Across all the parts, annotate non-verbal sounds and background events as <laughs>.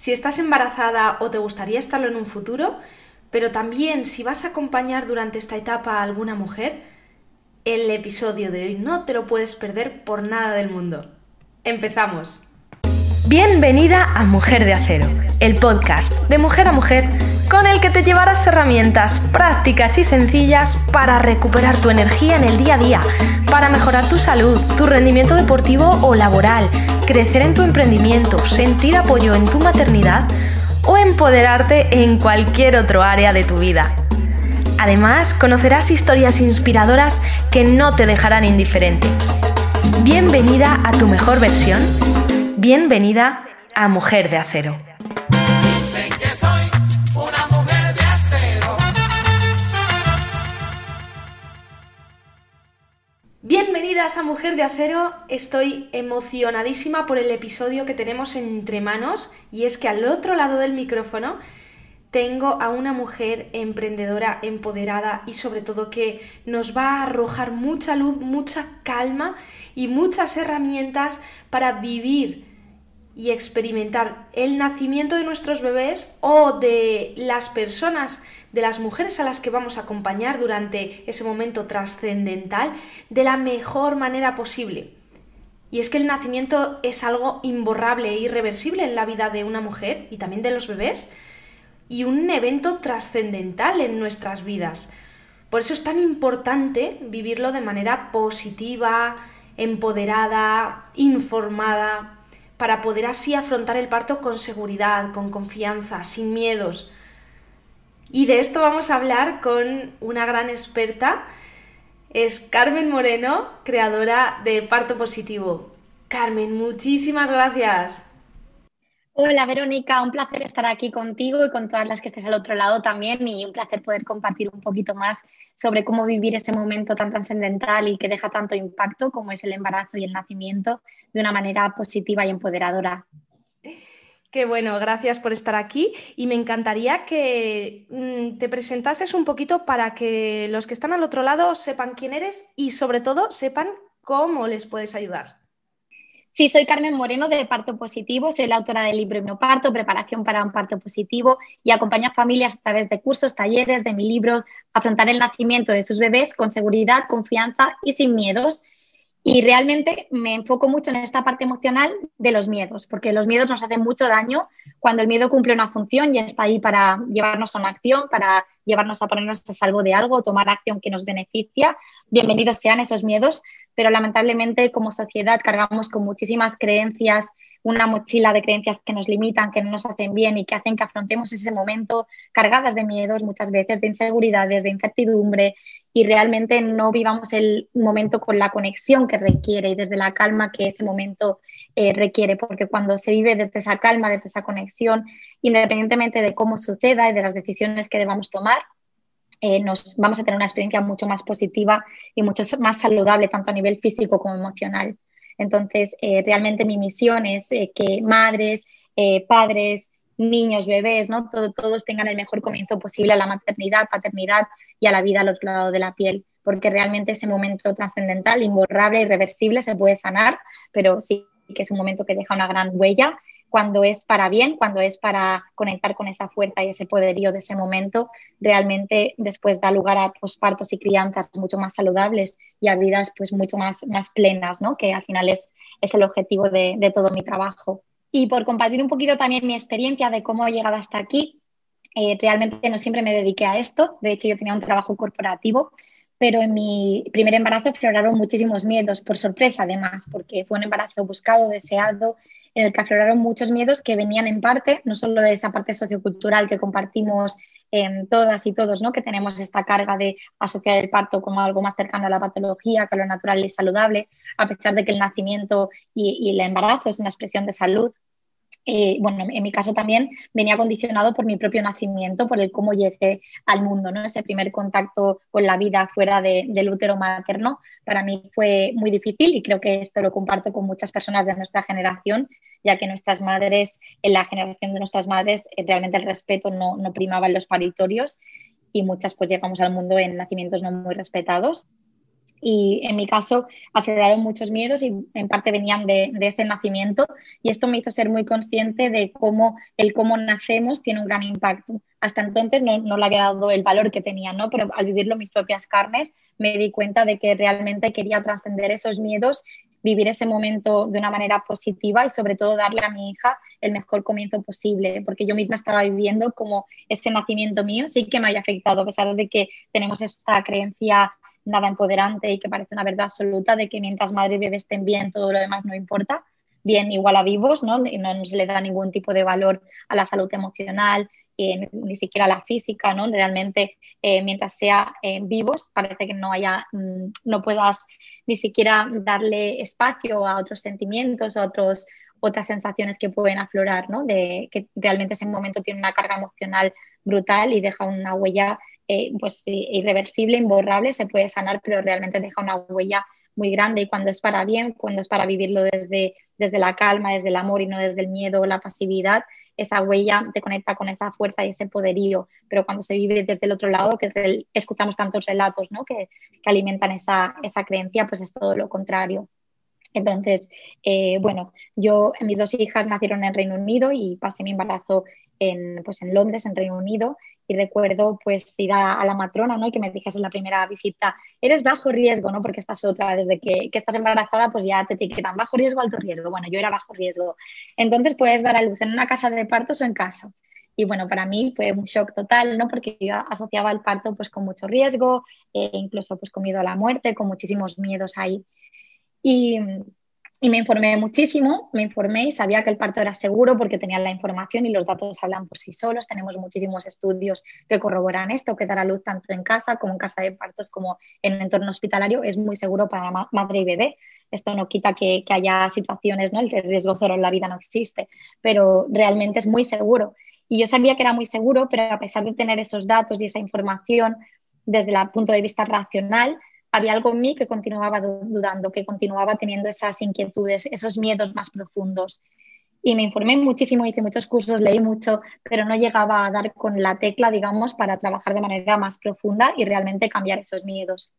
Si estás embarazada o te gustaría estarlo en un futuro, pero también si vas a acompañar durante esta etapa a alguna mujer, el episodio de hoy no te lo puedes perder por nada del mundo. Empezamos. Bienvenida a Mujer de Acero, el podcast de mujer a mujer con el que te llevarás herramientas prácticas y sencillas para recuperar tu energía en el día a día, para mejorar tu salud, tu rendimiento deportivo o laboral, crecer en tu emprendimiento, sentir apoyo en tu maternidad o empoderarte en cualquier otro área de tu vida. Además, conocerás historias inspiradoras que no te dejarán indiferente. Bienvenida a tu mejor versión. Bienvenida a Mujer de Acero. A Mujer de Acero, estoy emocionadísima por el episodio que tenemos entre manos y es que al otro lado del micrófono tengo a una mujer emprendedora, empoderada y sobre todo que nos va a arrojar mucha luz, mucha calma y muchas herramientas para vivir y experimentar el nacimiento de nuestros bebés o de las personas de las mujeres a las que vamos a acompañar durante ese momento trascendental de la mejor manera posible. Y es que el nacimiento es algo imborrable e irreversible en la vida de una mujer y también de los bebés y un evento trascendental en nuestras vidas. Por eso es tan importante vivirlo de manera positiva, empoderada, informada, para poder así afrontar el parto con seguridad, con confianza, sin miedos, y de esto vamos a hablar con una gran experta, es Carmen Moreno, creadora de Parto Positivo. Carmen, muchísimas gracias. Hola Verónica, un placer estar aquí contigo y con todas las que estés al otro lado también y un placer poder compartir un poquito más sobre cómo vivir ese momento tan trascendental y que deja tanto impacto como es el embarazo y el nacimiento de una manera positiva y empoderadora. Qué bueno, gracias por estar aquí y me encantaría que mm, te presentases un poquito para que los que están al otro lado sepan quién eres y sobre todo sepan cómo les puedes ayudar. Sí, soy Carmen Moreno de Parto Positivo, soy la autora del libro Hipnoparto, Preparación para un Parto Positivo y acompaño a familias a través de cursos, talleres, de mi libro, afrontar el nacimiento de sus bebés con seguridad, confianza y sin miedos. Y realmente me enfoco mucho en esta parte emocional de los miedos, porque los miedos nos hacen mucho daño cuando el miedo cumple una función y está ahí para llevarnos a una acción, para llevarnos a ponernos a salvo de algo, tomar acción que nos beneficia. Bienvenidos sean esos miedos, pero lamentablemente como sociedad cargamos con muchísimas creencias una mochila de creencias que nos limitan, que no nos hacen bien y que hacen que afrontemos ese momento cargadas de miedos, muchas veces de inseguridades, de incertidumbre y realmente no vivamos el momento con la conexión que requiere y desde la calma que ese momento eh, requiere, porque cuando se vive desde esa calma, desde esa conexión, independientemente de cómo suceda y de las decisiones que debamos tomar, eh, nos vamos a tener una experiencia mucho más positiva y mucho más saludable, tanto a nivel físico como emocional. Entonces, eh, realmente mi misión es eh, que madres, eh, padres, niños, bebés, ¿no? todos tengan el mejor comienzo posible a la maternidad, paternidad y a la vida al otro lado de la piel, porque realmente ese momento trascendental, imborrable, irreversible, se puede sanar, pero sí que es un momento que deja una gran huella cuando es para bien, cuando es para conectar con esa fuerza y ese poderío de ese momento, realmente después da lugar a pospartos y crianzas mucho más saludables y a vidas pues mucho más, plenas, ¿no? que al final es, el objetivo de, todo mi trabajo. Y por compartir un poquito también mi experiencia de cómo he llegado hasta aquí, eh, realmente no siempre me dediqué a esto, de hecho yo tenía un trabajo corporativo, pero en mi primer embarazo afloraron muchísimos miedos, por sorpresa además, porque fue un embarazo buscado, deseado, en el que afloraron muchos miedos que venían en parte, no solo de esa parte sociocultural que compartimos en todas y todos, ¿no? que tenemos esta carga de asociar el parto como algo más cercano a la patología, que a lo natural y saludable, a pesar de que el nacimiento y, y el embarazo es una expresión de salud, eh, bueno, en mi caso también venía condicionado por mi propio nacimiento, por el cómo llegué al mundo, ¿no? Ese primer contacto con la vida fuera del útero materno para mí fue muy difícil y creo que esto lo comparto con muchas personas de nuestra generación, ya que nuestras madres, en la generación de nuestras madres, eh, realmente el respeto no, no primaba en los paritorios y muchas pues llegamos al mundo en nacimientos no muy respetados y en mi caso afloraron muchos miedos y en parte venían de, ese nacimiento y esto me hizo ser muy consciente de cómo el cómo nacemos tiene un gran impacto. Hasta entonces no, no le había dado el valor que tenía, ¿no? pero al vivirlo mis propias carnes me di cuenta de que realmente quería trascender esos miedos, vivir ese momento de una manera positiva y sobre todo darle a mi hija el mejor comienzo posible, porque yo misma estaba viviendo como ese nacimiento mío sí que me haya afectado, a pesar de que tenemos esta creencia nada empoderante y que parece una verdad absoluta de que mientras madre y bebé estén bien, todo lo demás no importa, bien igual a vivos, ¿no? Y no se le da ningún tipo de valor a la salud emocional, eh, ni siquiera a la física, ¿no? Realmente, eh, mientras sea eh, vivos, parece que no haya, mm, no puedas ni siquiera darle espacio a otros sentimientos, a otros, otras sensaciones que pueden aflorar, ¿no? De que realmente ese momento tiene una carga emocional brutal y deja una huella eh, pues, eh, irreversible, imborrable, se puede sanar, pero realmente deja una huella muy grande y cuando es para bien, cuando es para vivirlo desde, desde la calma, desde el amor y no desde el miedo o la pasividad, esa huella te conecta con esa fuerza y ese poderío, pero cuando se vive desde el otro lado, que escuchamos tantos relatos ¿no? que, alimentan esa, esa creencia, pues es todo lo contrario. Entonces, eh, bueno, yo, mis dos hijas nacieron en Reino Unido y pasé mi embarazo en, pues en Londres, en Reino Unido, y recuerdo pues ir a, la matrona, ¿no? Y que me dijese en la primera visita, eres bajo riesgo, ¿no? Porque estás otra, desde que, que, estás embarazada, pues ya te etiquetan bajo riesgo, alto riesgo. Bueno, yo era bajo riesgo. Entonces puedes dar a luz en una casa de partos o en casa. Y bueno, para mí fue un shock total, ¿no? Porque yo asociaba el parto pues con mucho riesgo, e incluso pues con miedo a la muerte, con muchísimos miedos ahí. Y, y me informé muchísimo, me informé y sabía que el parto era seguro porque tenía la información y los datos hablan por sí solos. Tenemos muchísimos estudios que corroboran esto, que dar a luz tanto en casa como en casa de partos como en el entorno hospitalario es muy seguro para madre y bebé. Esto no quita que, haya situaciones, ¿no? El riesgo cero en la vida no existe, pero realmente es muy seguro. Y yo sabía que era muy seguro, pero a pesar de tener esos datos y esa información desde el punto de vista racional, había algo en mí que continuaba dudando, que continuaba teniendo esas inquietudes, esos miedos más profundos. Y me informé muchísimo, hice muchos cursos, leí mucho, pero no llegaba a dar con la tecla, digamos, para trabajar de manera más profunda y realmente cambiar esos miedos.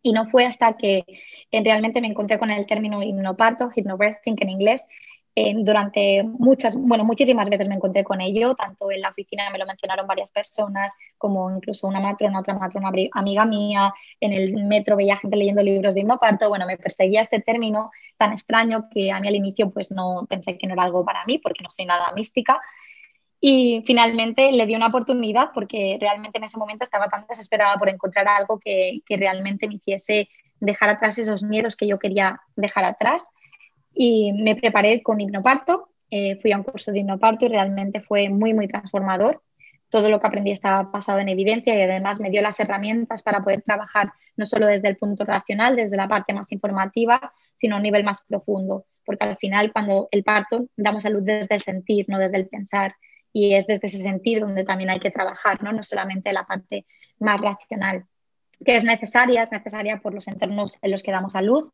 Y no fue hasta que realmente me encontré con el término hipnoparto, hypnobirthing en inglés, durante muchas, bueno, muchísimas veces me encontré con ello, tanto en la oficina me lo mencionaron varias personas, como incluso una matrona, otra matrona amiga mía, en el metro veía gente leyendo libros de hipnoparto, bueno, me perseguía este término tan extraño que a mí al inicio pues no pensé que no era algo para mí, porque no soy nada mística, y finalmente le di una oportunidad porque realmente en ese momento estaba tan desesperada por encontrar algo que, que realmente me hiciese dejar atrás esos miedos que yo quería dejar atrás y me preparé con hipnoparto, eh, fui a un curso de hipnoparto y realmente fue muy, muy transformador. Todo lo que aprendí estaba basado en evidencia y además me dio las herramientas para poder trabajar no solo desde el punto racional, desde la parte más informativa, sino a un nivel más profundo. Porque al final, cuando el parto, damos salud desde el sentir, no desde el pensar. Y es desde ese sentir donde también hay que trabajar, no, no solamente la parte más racional que es necesaria, es necesaria por los entornos en los que damos a luz,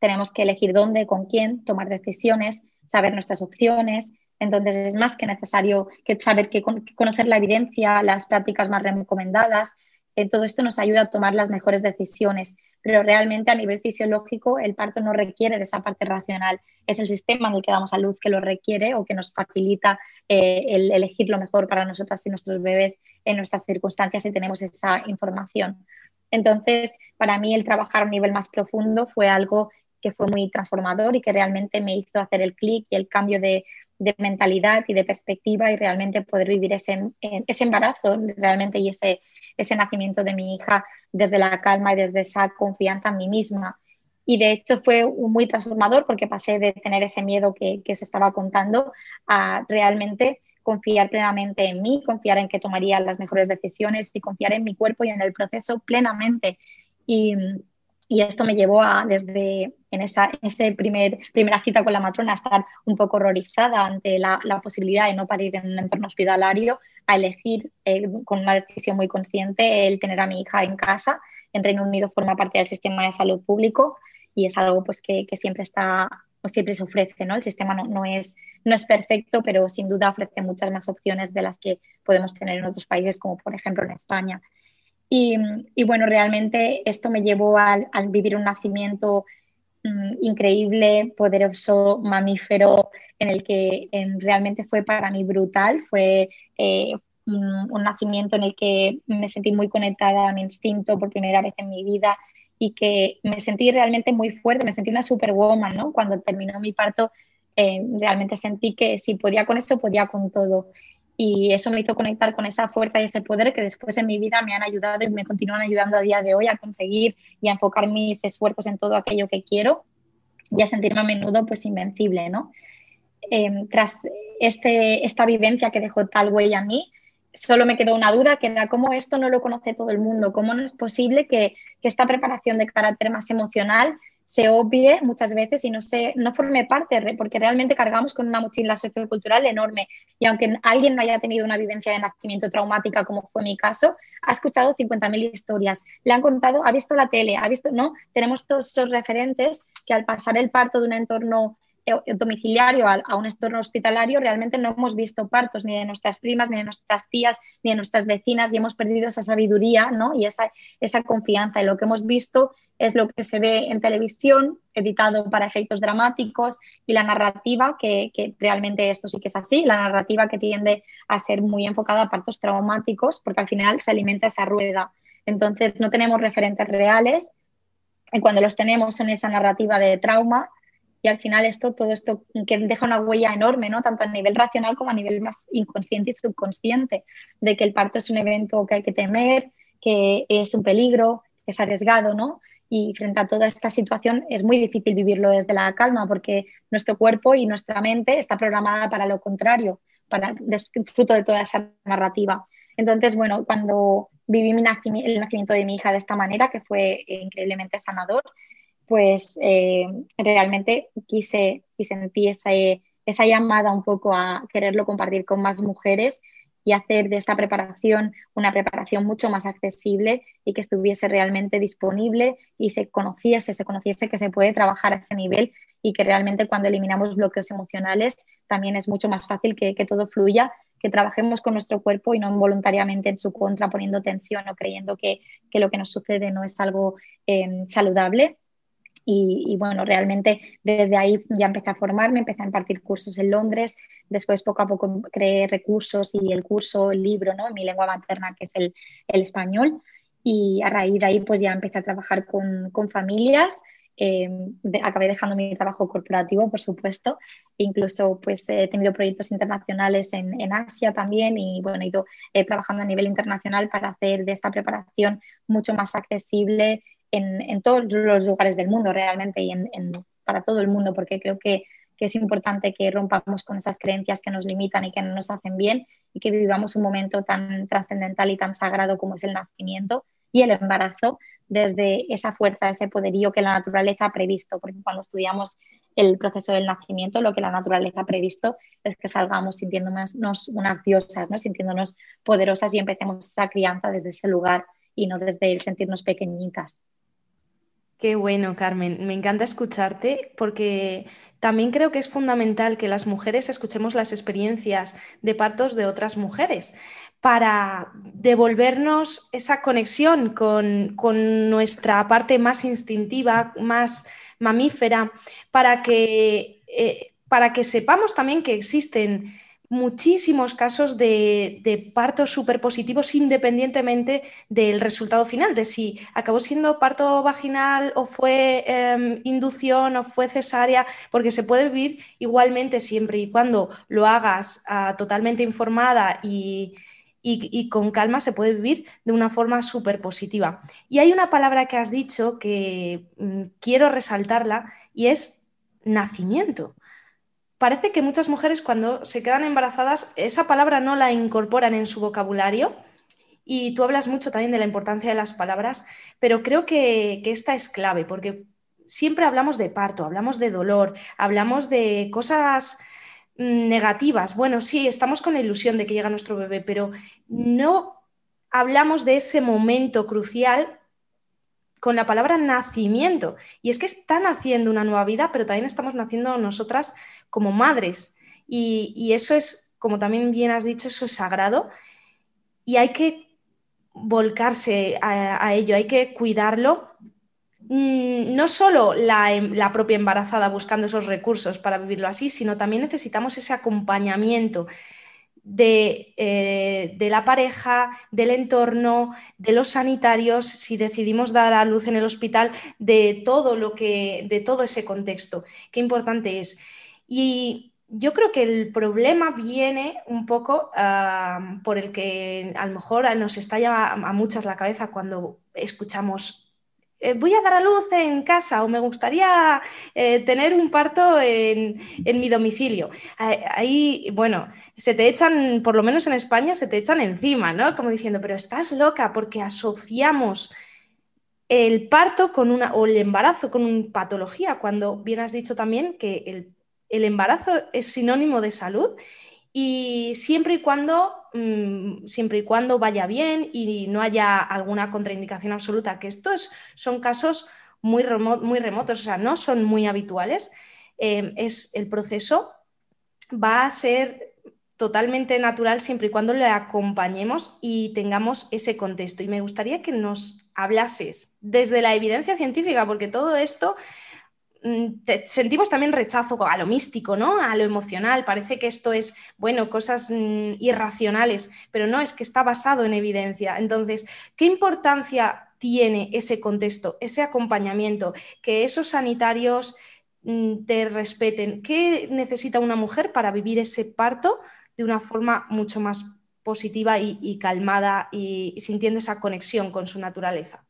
tenemos que elegir dónde, con quién, tomar decisiones, saber nuestras opciones. Entonces es más que necesario que saber que conocer la evidencia, las prácticas más recomendadas. Eh, todo esto nos ayuda a tomar las mejores decisiones, pero realmente a nivel fisiológico el parto no requiere de esa parte racional. Es el sistema en el que damos a luz que lo requiere o que nos facilita eh, el elegir lo mejor para nosotras y nuestros bebés en nuestras circunstancias si tenemos esa información. Entonces, para mí el trabajar a un nivel más profundo fue algo que fue muy transformador y que realmente me hizo hacer el clic y el cambio de, mentalidad y de perspectiva y realmente poder vivir ese, embarazo realmente y ese, ese nacimiento de mi hija desde la calma y desde esa confianza en mí misma. Y de hecho fue muy transformador porque pasé de tener ese miedo que, que se estaba contando a realmente confiar plenamente en mí, confiar en que tomaría las mejores decisiones y confiar en mi cuerpo y en el proceso plenamente. Y, y esto me llevó a, desde en esa ese primer, primera cita con la matrona, a estar un poco horrorizada ante la, posibilidad de no parir en un entorno hospitalario, a elegir eh, con una decisión muy consciente el tener a mi hija en casa. En Reino Unido forma parte del sistema de salud público y es algo pues, que, que siempre, está, siempre se ofrece. ¿no? El sistema no, no, es, no es perfecto, pero sin duda ofrece muchas más opciones de las que podemos tener en otros países, como por ejemplo en España. Y, bueno, realmente esto me llevó al, vivir un nacimiento mm, increíble, poderoso, mamífero, en el que realmente fue para mí brutal. Fue eh, un, nacimiento en el que me sentí muy conectada a mi instinto por primera vez en mi vida y que me sentí realmente muy fuerte, me sentí una superwoman, ¿no? Cuando terminó mi parto, eh, realmente sentí que si podía con eso, podía con todo y eso me hizo conectar con esa fuerza y ese poder que después en mi vida me han ayudado y me continúan ayudando a día de hoy a conseguir y a enfocar mis esfuerzos en todo aquello que quiero y a sentirme a menudo pues invencible, ¿no? Em, tras este, esta vivencia que dejó tal huella a mí, solo me quedó una duda que era cómo esto no lo conoce todo el mundo, cómo no es posible que, que esta preparación de carácter más emocional se obvie muchas veces y no, se, no forme parte, porque realmente cargamos con una mochila sociocultural enorme. Y aunque alguien no haya tenido una vivencia de nacimiento traumática, como fue mi caso, ha escuchado 50.000 historias, le han contado, ha visto la tele, ha visto, ¿no? Tenemos todos esos referentes que al pasar el parto de un entorno domiciliario a, un entorno hospitalario, realmente no hemos visto partos ni de nuestras primas, ni de nuestras tías, ni de nuestras vecinas y hemos perdido esa sabiduría ¿no? y esa, esa confianza. Y lo que hemos visto es lo que se ve en televisión, editado para efectos dramáticos, y la narrativa, que, que, realmente esto sí que es así, la narrativa que tiende a ser muy enfocada a partos traumáticos, porque al final se alimenta esa rueda. Entonces no tenemos referentes reales, y cuando los tenemos son esa narrativa de trauma, y al final esto, todo esto que deja una huella enorme, ¿no? Tanto a nivel racional como a nivel más inconsciente y subconsciente, de que el parto es un evento que hay que temer, que es un peligro, que es arriesgado, ¿no? Y frente a toda esta situación es muy difícil vivirlo desde la calma porque nuestro cuerpo y nuestra mente está programada para lo contrario, para fruto de toda esa narrativa. Entonces, bueno, cuando viví el nacimiento de mi hija de esta manera, que fue increíblemente sanador, pues eh, realmente quise y sentí esa, esa llamada un poco a quererlo compartir con más mujeres y hacer de esta preparación una preparación mucho más accesible y que estuviese realmente disponible y se conociese, se conociese que se puede trabajar a ese nivel y que realmente cuando eliminamos bloqueos emocionales también es mucho más fácil que, todo fluya, que trabajemos con nuestro cuerpo y no involuntariamente en su contra poniendo tensión o creyendo que, lo que nos sucede no es algo eh, saludable y, bueno, realmente desde ahí ya empecé a formarme, empecé a impartir cursos en Londres, después poco a poco creé recursos y el curso, el libro, ¿no? Mi lengua materna, que es el, el español. Y a raíz de ahí pues ya empecé a trabajar con, con familias. Eh, acabé dejando mi trabajo corporativo, por supuesto. Incluso pues he tenido proyectos internacionales en, en Asia también y bueno, he ido eh, trabajando a nivel internacional para hacer de esta preparación mucho más accesible en, todos los lugares del mundo realmente y para todo el mundo, porque creo que, es importante que rompamos con esas creencias que nos limitan y que no nos hacen bien y que vivamos un momento tan trascendental y tan sagrado como es el nacimiento y el embarazo desde esa fuerza, ese poderío que la naturaleza ha previsto, porque cuando estudiamos el proceso del nacimiento, lo que la naturaleza ha previsto es que salgamos sintiéndonos unas diosas, ¿no? sintiéndonos poderosas y empecemos esa crianza desde ese lugar y no desde el sentirnos pequeñitas. Qué bueno, Carmen. Me encanta escucharte porque también creo que es fundamental que las mujeres escuchemos las experiencias de partos de otras mujeres para devolvernos esa conexión con, nuestra parte más instintiva, más mamífera, para que, eh, para que sepamos también que existen muchísimos casos de, partos superpositivos independientemente del resultado final, de si acabó siendo parto vaginal o fue em, inducción o fue cesárea, porque se puede vivir igualmente siempre y cuando lo hagas ah, totalmente informada y, con calma se puede vivir de una forma súper positiva. Y hay una palabra que has dicho que mm, quiero resaltarla y es nacimiento parece que muchas mujeres cuando se quedan embarazadas esa palabra no la incorporan en su vocabulario y tú hablas mucho también de la importancia de las palabras, pero creo que, esta es clave porque siempre hablamos de parto, hablamos de dolor, hablamos de cosas mm, negativas. Bueno, sí, estamos con la ilusión de que llega nuestro bebé, pero no hablamos de ese momento crucial con la palabra nacimiento. Y es que está naciendo una nueva vida, pero también estamos naciendo nosotras como madres. Y, eso es, como también bien has dicho, eso es sagrado. Y hay que volcarse a, ello, hay que cuidarlo. Mm, no solo em, la, propia embarazada buscando esos recursos para vivirlo así, sino también necesitamos ese acompañamiento de, eh, de, la pareja, del entorno, de los sanitarios, si decidimos dar a luz en el hospital, de todo lo que, de todo ese contexto. Qué importante es. Y yo creo que el problema viene un poco por el que a lo mejor nos estalla a, muchas la cabeza cuando escuchamos eh, voy a dar a luz en casa o me gustaría eh, tener un parto en, mi domicilio. Ahí, bueno, se te echan, por lo menos en España, se te echan encima, ¿no? Como diciendo, pero estás loca porque asociamos el parto con una, o el embarazo con una patología, cuando bien has dicho también que el el embarazo es sinónimo de salud y siempre y cuando, mm, siempre y cuando vaya bien y no haya alguna contraindicación absoluta, que estos son casos muy, remotos, o sea, no son muy habituales, eh, es el proceso va a ser totalmente natural siempre y cuando le acompañemos y tengamos ese contexto. Y me gustaría que nos hablases desde la evidencia científica, porque todo esto Mm, sentimos también rechazo a lo místico, ¿no? A lo emocional. Parece que esto es, bueno, cosas mm, irracionales, pero no, es que está basado en evidencia. Entonces, ¿qué importancia tiene ese contexto, ese acompañamiento, que esos sanitarios mm, te respeten? ¿Qué necesita una mujer para vivir ese parto de una forma mucho más positiva y calmada y sintiendo esa conexión con su naturaleza?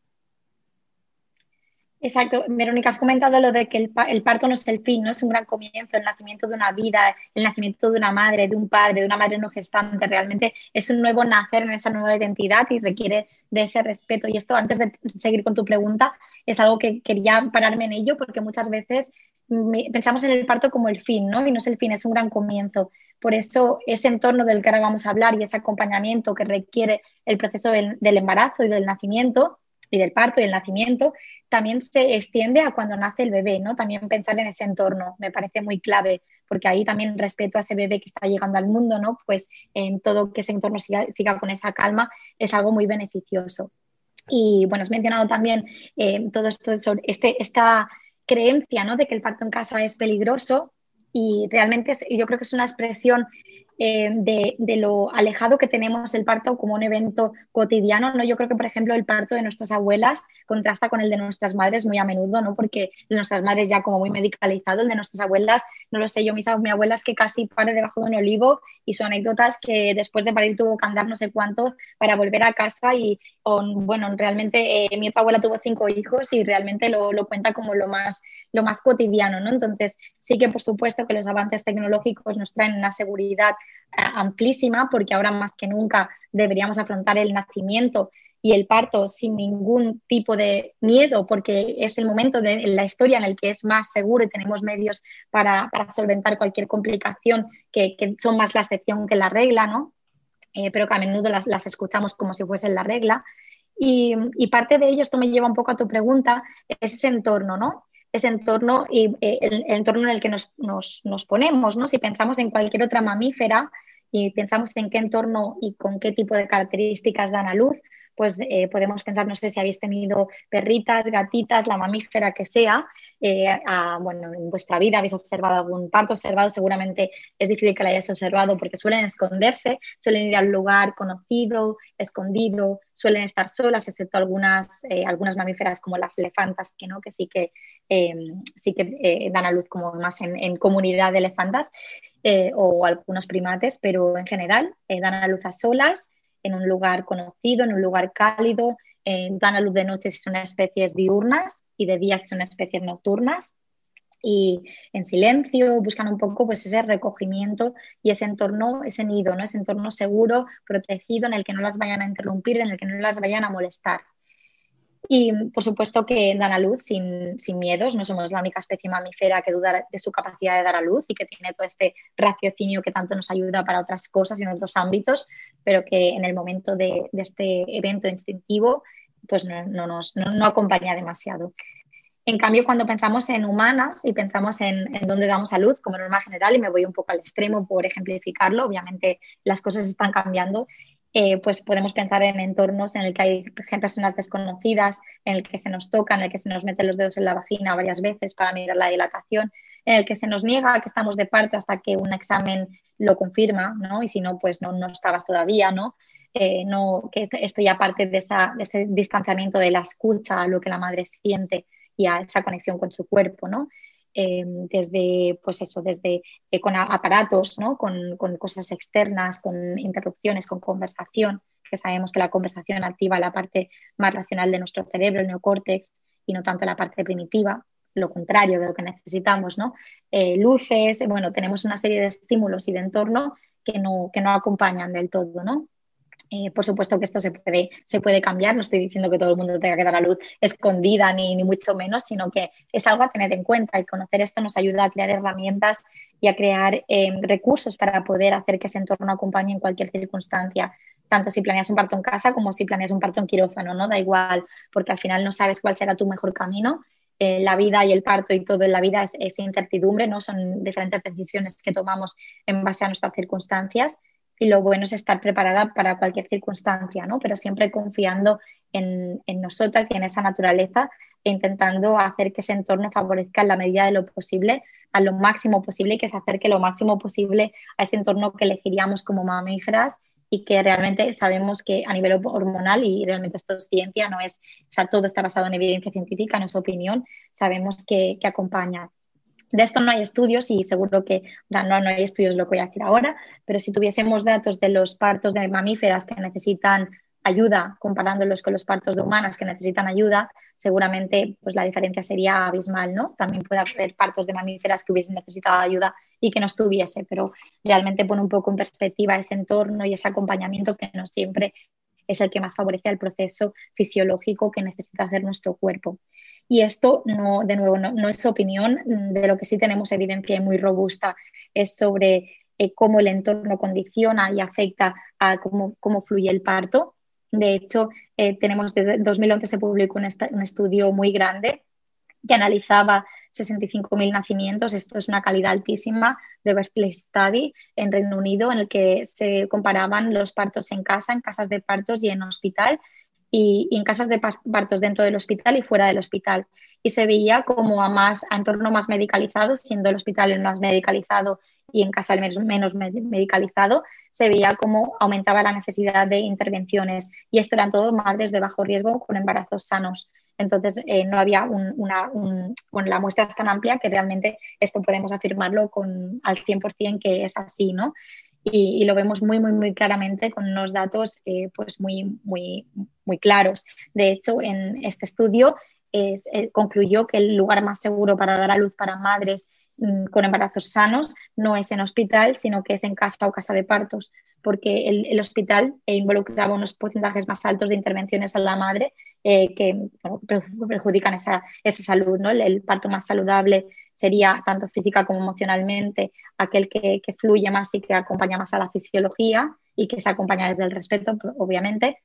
Exacto, Verónica, has comentado lo de que el, parto no es el fin, no es un gran comienzo, el nacimiento de una vida, el nacimiento de una madre, de un padre, de una madre no gestante, realmente es un nuevo nacer en esa nueva identidad y requiere de ese respeto. Y esto, antes de seguir con tu pregunta, es algo que quería pararme en ello porque muchas veces pensamos en el parto como el fin, ¿no? Y no es el fin, es un gran comienzo. Por eso ese entorno del que ahora vamos a hablar y ese acompañamiento que requiere el proceso del embarazo y del nacimiento y del parto y el nacimiento, también se extiende a cuando nace el bebé, ¿no? También pensar en ese entorno me parece muy clave, porque ahí también respeto a ese bebé que está llegando al mundo, ¿no? Pues en todo que ese entorno siga, con esa calma es algo muy beneficioso. Y bueno, has mencionado también eh, todo esto sobre este, esta creencia, ¿no? De que el parto en casa es peligroso y realmente yo creo que es una expresión eh, de, lo alejado que tenemos el parto como un evento cotidiano. ¿no? Yo creo que, por ejemplo, el parto de nuestras abuelas contrasta con el de nuestras madres muy a menudo, ¿no? porque nuestras madres ya como muy medicalizado, el de nuestras abuelas, no lo sé, yo mis mi abuela es que casi pare debajo de un olivo y son anécdotas que después de parir tuvo que andar no sé cuánto para volver a casa y, bueno, realmente eh, mi abuela tuvo cinco hijos y realmente lo, lo, cuenta como lo más, lo más cotidiano, ¿no? Entonces, sí que por supuesto que los avances tecnológicos nos traen una seguridad amplísima porque ahora más que nunca deberíamos afrontar el nacimiento y el parto sin ningún tipo de miedo, porque es el momento de la historia en el que es más seguro y tenemos medios para, solventar cualquier complicación que, son más la excepción que la regla, ¿no? Eh, pero que a menudo las, escuchamos como si fuesen la regla. Y, parte de ello, esto me lleva un poco a tu pregunta, es ese entorno, ¿no? Ese entorno y eh, el, entorno en el que nos, nos, ponemos, ¿no? Si pensamos en cualquier otra mamífera y pensamos en qué entorno y con qué tipo de características dan a luz, pues eh, podemos pensar, no sé si habéis tenido perritas, gatitas, la mamífera que sea, eh, bueno, en vuestra vida habéis observado algún parto observado, seguramente es difícil que la hayáis observado porque suelen esconderse, suelen ir al lugar conocido, escondido, suelen estar solas, excepto algunas, eh, algunas mamíferas como las elefantas, que, ¿no? que sí que, sí que dan a luz como más en, en comunidad de elefantas o algunos primates, pero en general dan a luz a solas en un lugar conocido, en un lugar cálido, eh, dan a luz de noche si son especies diurnas y de día si son especies nocturnas y en silencio buscan un poco pues ese recogimiento y ese entorno, ese nido, ¿no? ese entorno seguro, protegido, en el que no las vayan a interrumpir, en el que no las vayan a molestar. Y por supuesto que dan a luz sin, sin, miedos, no somos la única especie mamífera que duda de su capacidad de dar a luz y que tiene todo este raciocinio que tanto nos ayuda para otras cosas y en otros ámbitos, pero que en el momento de, de este evento instintivo pues no, no nos no, acompaña demasiado. En cambio, cuando pensamos en humanas y pensamos en, en dónde damos a luz, como norma general, y me voy un poco al extremo por ejemplificarlo, obviamente las cosas están cambiando, eh, pues podemos pensar en entornos en el que hay personas desconocidas, en el que se nos toca, en el que se nos meten los dedos en la vagina varias veces para mirar la dilatación, en el que se nos niega que estamos de parto hasta que un examen lo confirma, ¿no? Y si no, pues no, no estabas todavía, ¿no? Eh, no, que esto ya parte de, esa, de ese distanciamiento de la escucha a lo que la madre siente y a esa conexión con su cuerpo, ¿no? Eh, desde, pues eso, desde eh, con aparatos, ¿no? Con, con, cosas externas, con interrupciones, con conversación, que sabemos que la conversación activa la parte más racional de nuestro cerebro, el neocórtex, y no tanto la parte primitiva, lo contrario de lo que necesitamos, ¿no? Eh, luces, bueno, tenemos una serie de estímulos y de entorno que no, que no acompañan del todo, ¿no? Eh, por supuesto que esto se puede, se puede cambiar, no estoy diciendo que todo el mundo tenga que dar a luz escondida ni, ni mucho menos, sino que es algo a tener en cuenta y conocer esto nos ayuda a crear herramientas y a crear eh, recursos para poder hacer que ese entorno acompañe en cualquier circunstancia, tanto si planeas un parto en casa como si planeas un parto en quirófano, ¿no? Da igual, porque al final no sabes cuál será tu mejor camino. Eh, la vida y el parto y todo en la vida es, es incertidumbre, ¿no? Son diferentes decisiones que tomamos en base a nuestras circunstancias y lo bueno es estar preparada para cualquier circunstancia, ¿no? Pero siempre confiando en, en nosotras y en esa naturaleza e intentando hacer que ese entorno favorezca en la medida de lo posible, a lo máximo posible y que se acerque lo máximo posible a ese entorno que elegiríamos como mamíferas y que realmente sabemos que a nivel hormonal, y realmente esto es ciencia, no es, o sea, todo está basado en evidencia científica, no es opinión, sabemos que, que acompaña. De esto no hay estudios y seguro que no, no hay estudios, lo que voy a decir ahora, pero si tuviésemos datos de los partos de mamíferas que necesitan ayuda, comparándolos con los partos de humanas que necesitan ayuda, seguramente pues la diferencia sería abismal, ¿no? También puede haber partos de mamíferas que hubiesen necesitado ayuda y que no estuviese, pero realmente pone un poco en perspectiva ese entorno y ese acompañamiento que no siempre es el que más favorece el proceso fisiológico que necesita hacer nuestro cuerpo. Y esto, no, de nuevo, no, es opinión, de lo que sí tenemos evidencia muy robusta es sobre eh, cómo el entorno condiciona y afecta a cómo, cómo fluye el parto. De hecho, eh, tenemos desde 2011 se publicó un, un estudio muy grande que analizaba 65.000 nacimientos. Esto es una calidad altísima de Birthplace Study en Reino Unido, en el que se comparaban los partos en casa, en casas de partos y en hospital, y, en casas de partos dentro del hospital y fuera del hospital. Y se veía como a más a entorno más medicalizado, siendo el hospital el más medicalizado y en casa el menos, menos medicalizado, se veía cómo aumentaba la necesidad de intervenciones. Y esto eran todo madres de bajo riesgo con embarazos sanos. Entonces, eh, no había una, la muestra es tan amplia que realmente esto podemos afirmarlo con, al 100% que es así, ¿no? Y, lo vemos muy, muy, muy claramente con unos datos eh, pues muy, muy, muy claros. De hecho, en este estudio es, eh, concluyó que el lugar más seguro para dar a luz para madres con embarazos sanos no es en hospital, sino que es en casa o casa de partos, porque el, hospital involucraba unos porcentajes más altos de intervenciones a la madre eh, que perjudican esa, esa salud. ¿no? El, parto más saludable sería tanto física como emocionalmente aquel que, que, fluye más y que acompaña más a la fisiología y que se acompaña desde el respeto, obviamente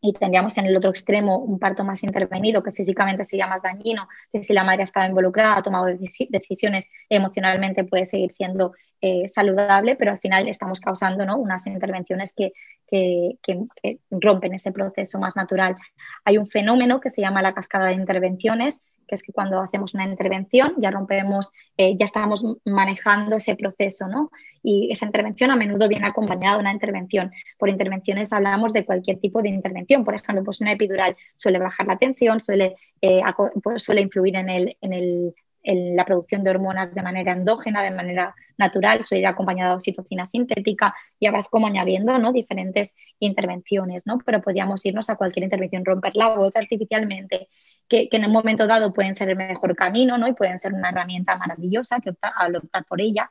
y tendríamos en el otro extremo un parto más intervenido que físicamente sería más dañino, que si la madre estaba involucrada, ha tomado decisiones emocionalmente puede seguir siendo eh, saludable, pero al final estamos causando ¿no? unas intervenciones que, que, que rompen ese proceso más natural. Hay un fenómeno que se llama la cascada de intervenciones, que es que cuando hacemos una intervención ya rompemos, eh, ya estamos manejando ese proceso, ¿no? Y esa intervención a menudo viene acompañada de una intervención. Por intervenciones hablamos de cualquier tipo de intervención. Por ejemplo, pues una epidural suele bajar la tensión, suele, eh, pues suele influir en el, en el en la producción de hormonas de manera endógena, de manera natural, suele ir acompañado de oxitocina sintética, ya vas como añadiendo ¿no? diferentes intervenciones, ¿no? pero podríamos irnos a cualquier intervención, romper la voz artificialmente, que, en un momento dado pueden ser el mejor camino ¿no? y pueden ser una herramienta maravillosa que opta, al optar por ella,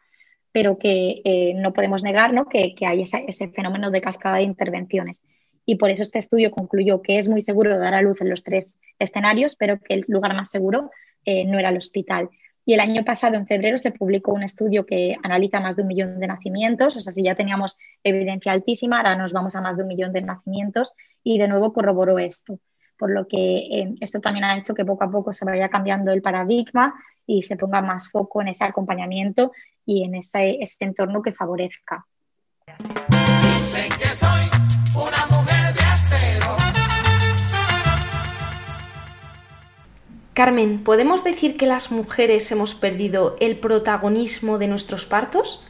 pero que eh, no podemos negar ¿no? que, que hay ese fenómeno de cascada de intervenciones y por eso este estudio concluyó que es muy seguro dar a luz en los tres escenarios, pero que el lugar más seguro eh, no era el hospital. Y el año pasado, en febrero, se publicó un estudio que analiza más de un millón de nacimientos, o sea, si ya teníamos evidencia altísima, ahora nos vamos a más de un millón de nacimientos y de nuevo corroboró esto. Por lo que eh, esto también ha hecho que poco a poco se vaya cambiando el paradigma y se ponga más foco en ese acompañamiento y en ese, entorno que favorezca. Dicen que soy Carmen, ¿podemos decir que las mujeres hemos perdido el protagonismo de nuestros partos?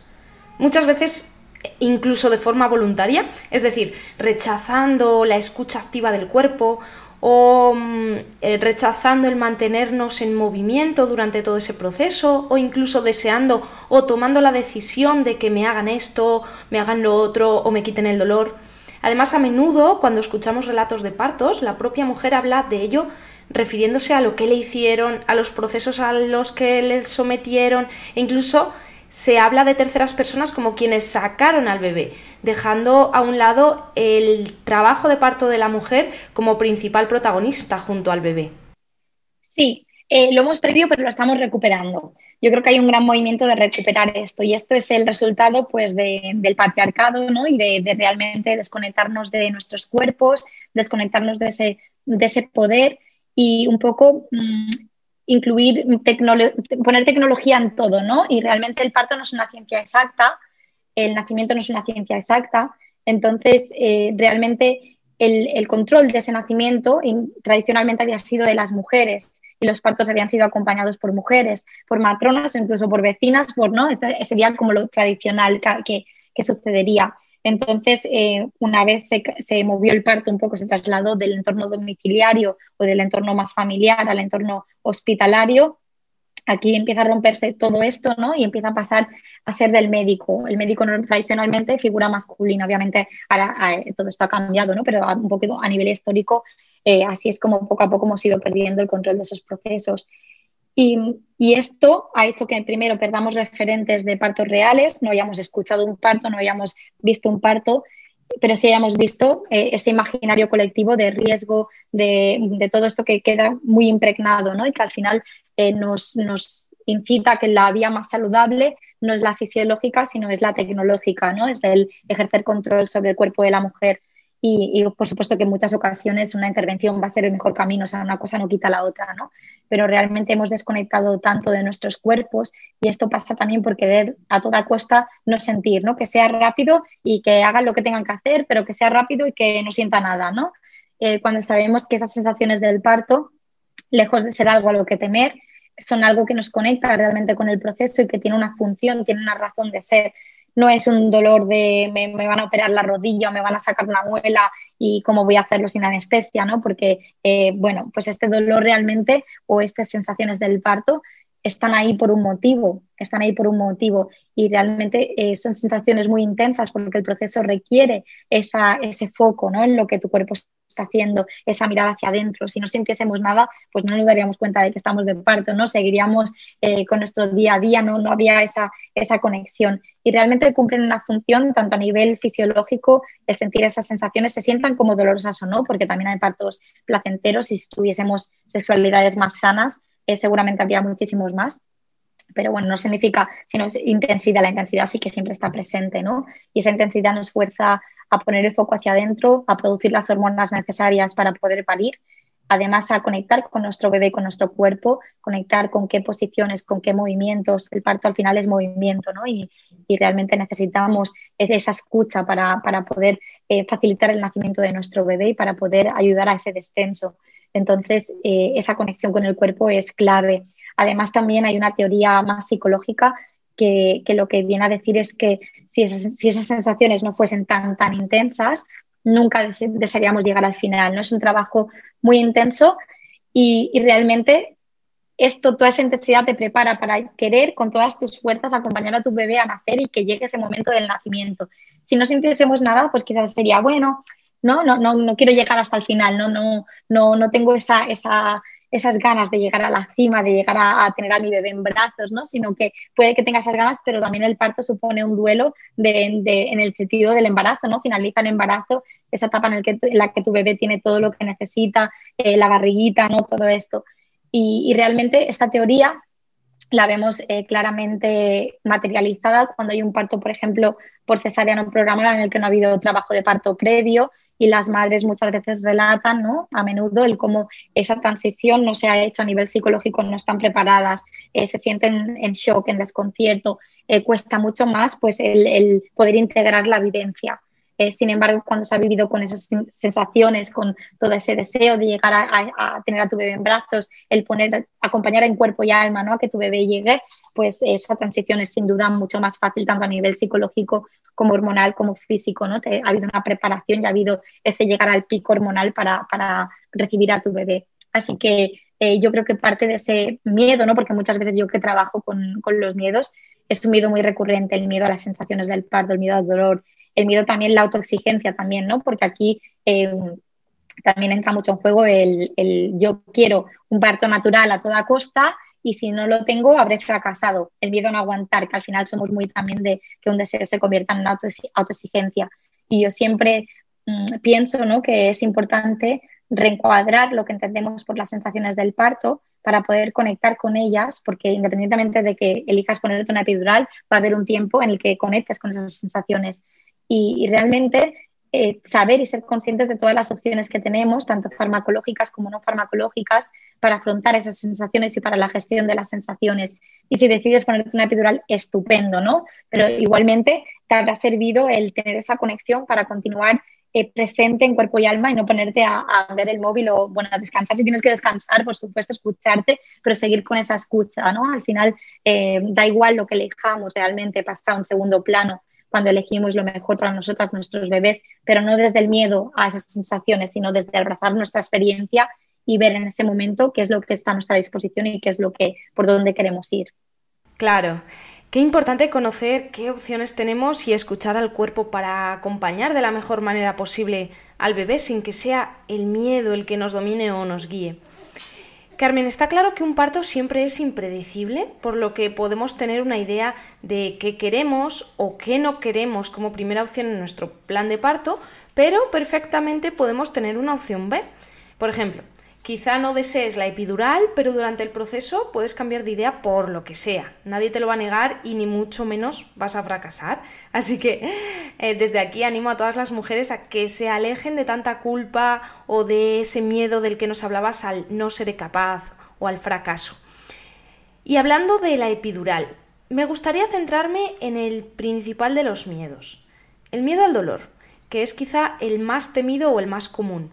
Muchas veces incluso de forma voluntaria, es decir, rechazando la escucha activa del cuerpo o mm, eh, rechazando el mantenernos en movimiento durante todo ese proceso o incluso deseando o tomando la decisión de que me hagan esto, me hagan lo otro o me quiten el dolor. Además, a menudo, cuando escuchamos relatos de partos, la propia mujer habla de ello refiriéndose a lo que le hicieron, a los procesos a los que le sometieron e incluso se habla de terceras personas como quienes sacaron al bebé, dejando a un lado el trabajo de parto de la mujer como principal protagonista junto al bebé. Sí, eh, lo hemos perdido, pero lo estamos recuperando. Yo creo que hay un gran movimiento de recuperar esto y esto es el resultado pues, del patriarcado ¿no? y de, realmente desconectarnos de nuestros cuerpos, desconectarnos de ese, de ese poder y un poco mm, incluir, poner tecnología en todo, ¿no? Y realmente el parto no es una ciencia exacta, el nacimiento no es una ciencia exacta, entonces eh, realmente el, control de ese nacimiento tradicionalmente había sido de las mujeres y los partos habían sido acompañados por mujeres, por matronas incluso por vecinas, por, ¿no? Sería como lo tradicional que, que sucedería. Entonces, eh, una vez se, movió el parto un poco, se trasladó del entorno domiciliario o del entorno más familiar al entorno hospitalario, aquí empieza a romperse todo esto, ¿no? Y empieza a pasar a ser del médico. El médico tradicionalmente figura masculina, obviamente ahora todo esto ha cambiado, ¿no? Pero un poquito a nivel histórico, eh, así es como poco a poco hemos ido perdiendo el control de esos procesos. Y, esto ha hecho que primero perdamos referentes de partos reales, no hayamos escuchado un parto, no hayamos visto un parto, pero sí hayamos visto eh, ese imaginario colectivo de riesgo, de, todo esto que queda muy impregnado ¿no? y que al final eh, nos, incita a que la vía más saludable no es la fisiológica, sino es la tecnológica, ¿no? es el ejercer control sobre el cuerpo de la mujer. Y, por supuesto que en muchas ocasiones una intervención va a ser el mejor camino, o sea, una cosa no quita la otra, ¿no? Pero realmente hemos desconectado tanto de nuestros cuerpos y esto pasa también por querer a toda costa no sentir, ¿no? Que sea rápido y que hagan lo que tengan que hacer, pero que sea rápido y que no sienta nada, ¿no? Eh, cuando sabemos que esas sensaciones del parto, lejos de ser algo a lo que temer, son algo que nos conecta realmente con el proceso y que tiene una función, tiene una razón de ser no es un dolor de me, van a operar la rodilla o me van a sacar una muela y cómo voy a hacerlo sin anestesia, ¿no? Porque, eh, bueno, pues este dolor realmente o estas sensaciones del parto están ahí por un motivo, están ahí por un motivo y realmente eh, son sensaciones muy intensas porque el proceso requiere ese foco ¿no? en lo que tu cuerpo haciendo esa mirada hacia adentro. Si no sintiésemos nada, pues no nos daríamos cuenta de que estamos de parto, ¿no? Seguiríamos eh, con nuestro día a día, ¿no? No habría esa, esa conexión. Y realmente cumplen una función tanto a nivel fisiológico, el sentir esas sensaciones, se sientan como dolorosas o no, porque también hay partos placenteros y si tuviésemos sexualidades más sanas, eh, seguramente habría muchísimos más pero bueno, no significa, sino intensidad, la intensidad sí que siempre está presente, ¿no? Y esa intensidad nos fuerza a poner el foco hacia adentro, a producir las hormonas necesarias para poder parir, además a conectar con nuestro bebé, con nuestro cuerpo, conectar con qué posiciones, con qué movimientos. El parto al final es movimiento, ¿no? Y, realmente necesitamos esa escucha para, poder eh, facilitar el nacimiento de nuestro bebé y para poder ayudar a ese descenso. Entonces, eh, esa conexión con el cuerpo es clave. Además, también hay una teoría más psicológica que, lo que viene a decir es que si esas, sensaciones no fuesen tan, tan intensas, nunca desearíamos llegar al final. ¿no? Es un trabajo muy intenso y, realmente esto, toda esa intensidad te prepara para querer con todas tus fuerzas acompañar a tu bebé a nacer y que llegue ese momento del nacimiento. Si no sintiésemos nada, pues quizás sería, bueno, no, no, no, no quiero llegar hasta el final, no, no, no, no tengo esa, esa, esas ganas de llegar a la cima, de llegar a, tener a mi bebé en brazos, ¿no? Sino que puede que tenga esas ganas, pero también el parto supone un duelo de, en el sentido del embarazo, ¿no? Finaliza el embarazo, esa etapa en, la que tu bebé tiene todo lo que necesita, eh, la barriguita, ¿no? Todo esto. Y, realmente esta teoría la vemos eh, claramente materializada cuando hay un parto, por ejemplo, por cesárea no programada en el que no ha habido trabajo de parto previo y las madres muchas veces relatan, ¿no? A menudo el cómo esa transición no se ha hecho a nivel psicológico, no están preparadas, eh, se sienten en shock, en desconcierto, eh, cuesta mucho más pues el, poder integrar la vivencia. Eh, sin embargo, cuando se ha vivido con esas sensaciones, con todo ese deseo de llegar a, tener a tu bebé en brazos, el poner, acompañar en cuerpo y alma ¿no? a que tu bebé llegue, pues esa transición es sin duda mucho más fácil, tanto a nivel psicológico como hormonal, como físico. ¿no? Te, ha habido una preparación y ha habido ese llegar al pico hormonal para, para recibir a tu bebé. Así que eh, yo creo que parte de ese miedo, ¿no? porque muchas veces yo que trabajo con, con los miedos, es un miedo muy recurrente, el miedo a las sensaciones del parto, el miedo al dolor, el miedo también, la autoexigencia también, ¿no? Porque aquí eh, también entra mucho en juego el, yo quiero un parto natural a toda costa y si no lo tengo habré fracasado. El miedo a no aguantar, que al final somos muy también de que un deseo se convierta en una autoexigencia. Y yo siempre mm, pienso ¿no? que es importante reencuadrar lo que entendemos por las sensaciones del parto para poder conectar con ellas, porque independientemente de que elijas ponerte una epidural, va a haber un tiempo en el que conectes con esas sensaciones y, realmente eh, saber y ser conscientes de todas las opciones que tenemos, tanto farmacológicas como no farmacológicas, para afrontar esas sensaciones y para la gestión de las sensaciones. Y si decides ponerte una epidural, estupendo, ¿no? Pero igualmente te habrá servido el tener esa conexión para continuar eh, presente en cuerpo y alma y no ponerte a, ver el móvil o, bueno, a descansar si tienes que descansar, por supuesto, escucharte, pero seguir con esa escucha, ¿no? Al final eh, da igual lo que elijamos realmente, pasa a un segundo plano cuando elegimos lo mejor para nosotras, nuestros bebés, pero no desde el miedo a esas sensaciones, sino desde abrazar nuestra experiencia y ver en ese momento qué es lo que está a nuestra disposición y qué es lo que por dónde queremos ir. Claro. Qué importante conocer qué opciones tenemos y escuchar al cuerpo para acompañar de la mejor manera posible al bebé sin que sea el miedo el que nos domine o nos guíe. Carmen, está claro que un parto siempre es impredecible, por lo que podemos tener una idea de qué queremos o qué no queremos como primera opción en nuestro plan de parto, pero perfectamente podemos tener una opción B. Por ejemplo, Quizá no desees la epidural, pero durante el proceso puedes cambiar de idea por lo que sea. Nadie te lo va a negar y ni mucho menos vas a fracasar. <laughs> Así que eh, desde aquí animo a todas las mujeres a que se alejen de tanta culpa o de ese miedo del que nos hablabas al no ser capaz o al fracaso. Y hablando de la epidural, me gustaría centrarme en el principal de los miedos, el miedo al dolor, que es quizá el más temido o el más común.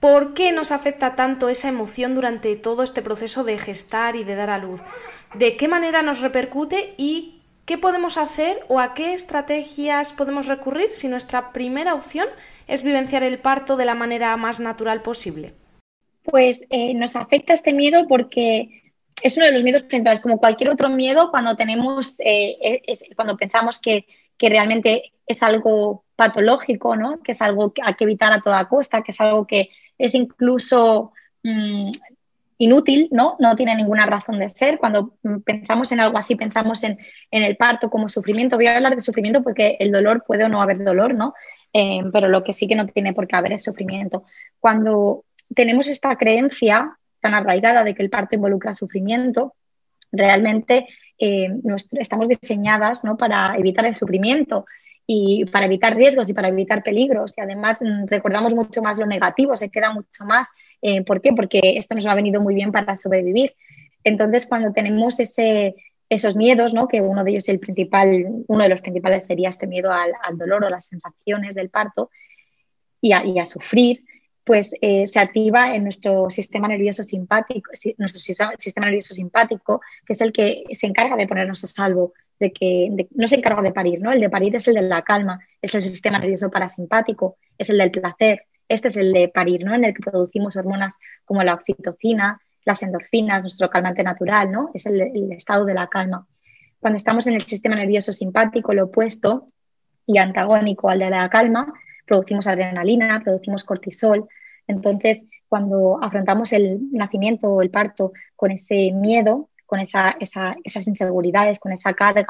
¿Por qué nos afecta tanto esa emoción durante todo este proceso de gestar y de dar a luz? ¿De qué manera nos repercute y qué podemos hacer o a qué estrategias podemos recurrir si nuestra primera opción es vivenciar el parto de la manera más natural posible? Pues eh, nos afecta este miedo porque es uno de los miedos principales, como cualquier otro miedo, cuando tenemos, eh, cuando pensamos que, que, realmente es algo patológico, ¿no? que es algo que hay que evitar a toda costa, que es algo que es incluso mm, inútil, ¿no? No tiene ninguna razón de ser. Cuando mm, pensamos en algo así, pensamos en, el parto como sufrimiento. Voy a hablar de sufrimiento porque el dolor puede o no haber dolor, ¿no? Eh, pero lo que sí que no tiene por qué haber es sufrimiento. Cuando tenemos esta creencia tan arraigada de que el parto involucra sufrimiento, realmente eh, estamos diseñadas ¿no? para evitar el sufrimiento y para evitar riesgos y para evitar peligros. Y además mm, recordamos mucho más lo negativo, se queda mucho más. Eh, ¿Por qué? Porque esto nos ha venido muy bien para sobrevivir. Entonces, cuando tenemos ese, esos miedos, ¿no? que uno de ellos, el principal, uno de los principales sería este miedo al, dolor o las sensaciones del parto y a, sufrir, pues eh, se activa en nuestro sistema nervioso simpático, nuestro sistema nervioso simpático, que es el que se encarga de ponernos a salvo de que no se encarga de parir, ¿no? El de parir es el de la calma, es el sistema nervioso parasimpático, es el del placer, este es el de parir, ¿no? En el que producimos hormonas como la oxitocina, las endorfinas, nuestro calmante natural, ¿no? Es el, el estado de la calma. Cuando estamos en el sistema nervioso simpático, lo opuesto y antagónico al de la calma, producimos adrenalina, producimos cortisol. Entonces, cuando afrontamos el nacimiento o el parto con ese miedo, con esa, esas inseguridades, con esa carga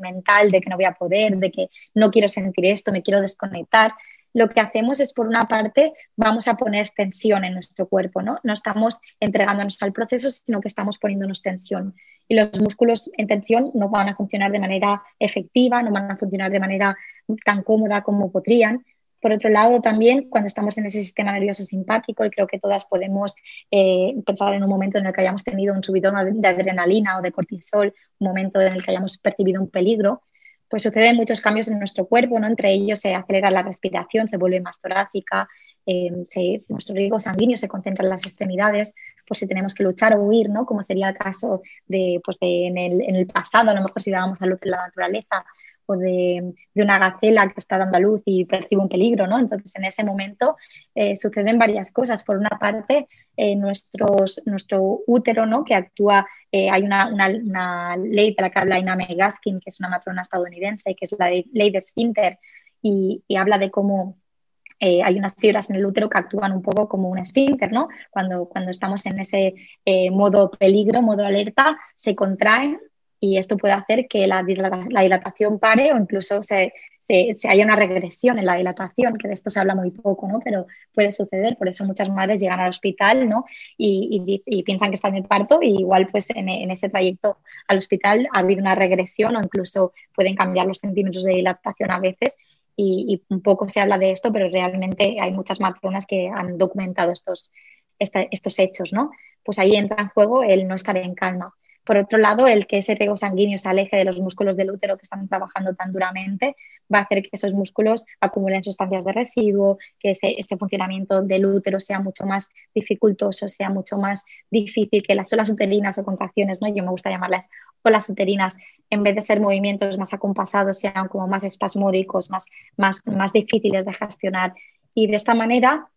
mental de que no voy a poder, de que no quiero sentir esto, me quiero desconectar, lo que hacemos es, por una parte, vamos a poner tensión en nuestro cuerpo, ¿no? No estamos entregándonos al proceso, sino que estamos poniéndonos tensión. Y los músculos en tensión no van a funcionar de manera efectiva, no van a funcionar de manera tan cómoda como podrían. Por otro lado, también cuando estamos en ese sistema nervioso simpático, y creo que todas podemos eh, pensar en un momento en el que hayamos tenido un subidón de adrenalina o de cortisol, un momento en el que hayamos percibido un peligro, pues suceden muchos cambios en nuestro cuerpo, ¿no? Entre ellos se acelera la respiración, se vuelve más torácica, eh, nuestro riego sanguíneo se concentra en las extremidades, pues si tenemos que luchar o huir, ¿no? Como sería el caso de, pues en, el, en el pasado, a lo mejor si dábamos a luz en la naturaleza, o de, una gacela que está dando a luz y percibe un peligro, ¿no? Entonces, en ese momento eh, suceden varias cosas. Por una parte, eh, nuestros, nuestro útero, ¿no? Que actúa, eh, hay una, una, ley de la que habla Iname Gaskin, que es una matrona estadounidense, que es la ley de Spinter, y, habla de cómo hay unas fibras en el útero que actúan un poco como un esfínter, ¿no? Cuando, cuando estamos en ese modo peligro, modo alerta, se contraen y esto puede hacer que la, dilatación pare o incluso se, haya una regresión en la dilatación, que de esto se habla muy poco, ¿no? pero puede suceder, por eso muchas madres llegan al hospital ¿no? y, piensan que están en parto y igual pues en, ese trayecto al hospital ha habido una regresión o incluso pueden cambiar los centímetros de dilatación a veces y, un poco se habla de esto, pero realmente hay muchas matronas que han documentado estos, estos hechos, ¿no? Pues ahí entra en juego el no estar en calma. Por otro lado, el que ese riego sanguíneo se aleje de los músculos del útero que están trabajando tan duramente va a hacer que esos músculos acumulen sustancias de residuo, que ese, funcionamiento del útero sea mucho más dificultoso, sea mucho más difícil, que las olas uterinas o contracciones, ¿no? yo me gusta llamarlas olas uterinas, en vez de ser movimientos más acompasados, sean como más espasmódicos, más, más, más difíciles de gestionar. Y de esta manera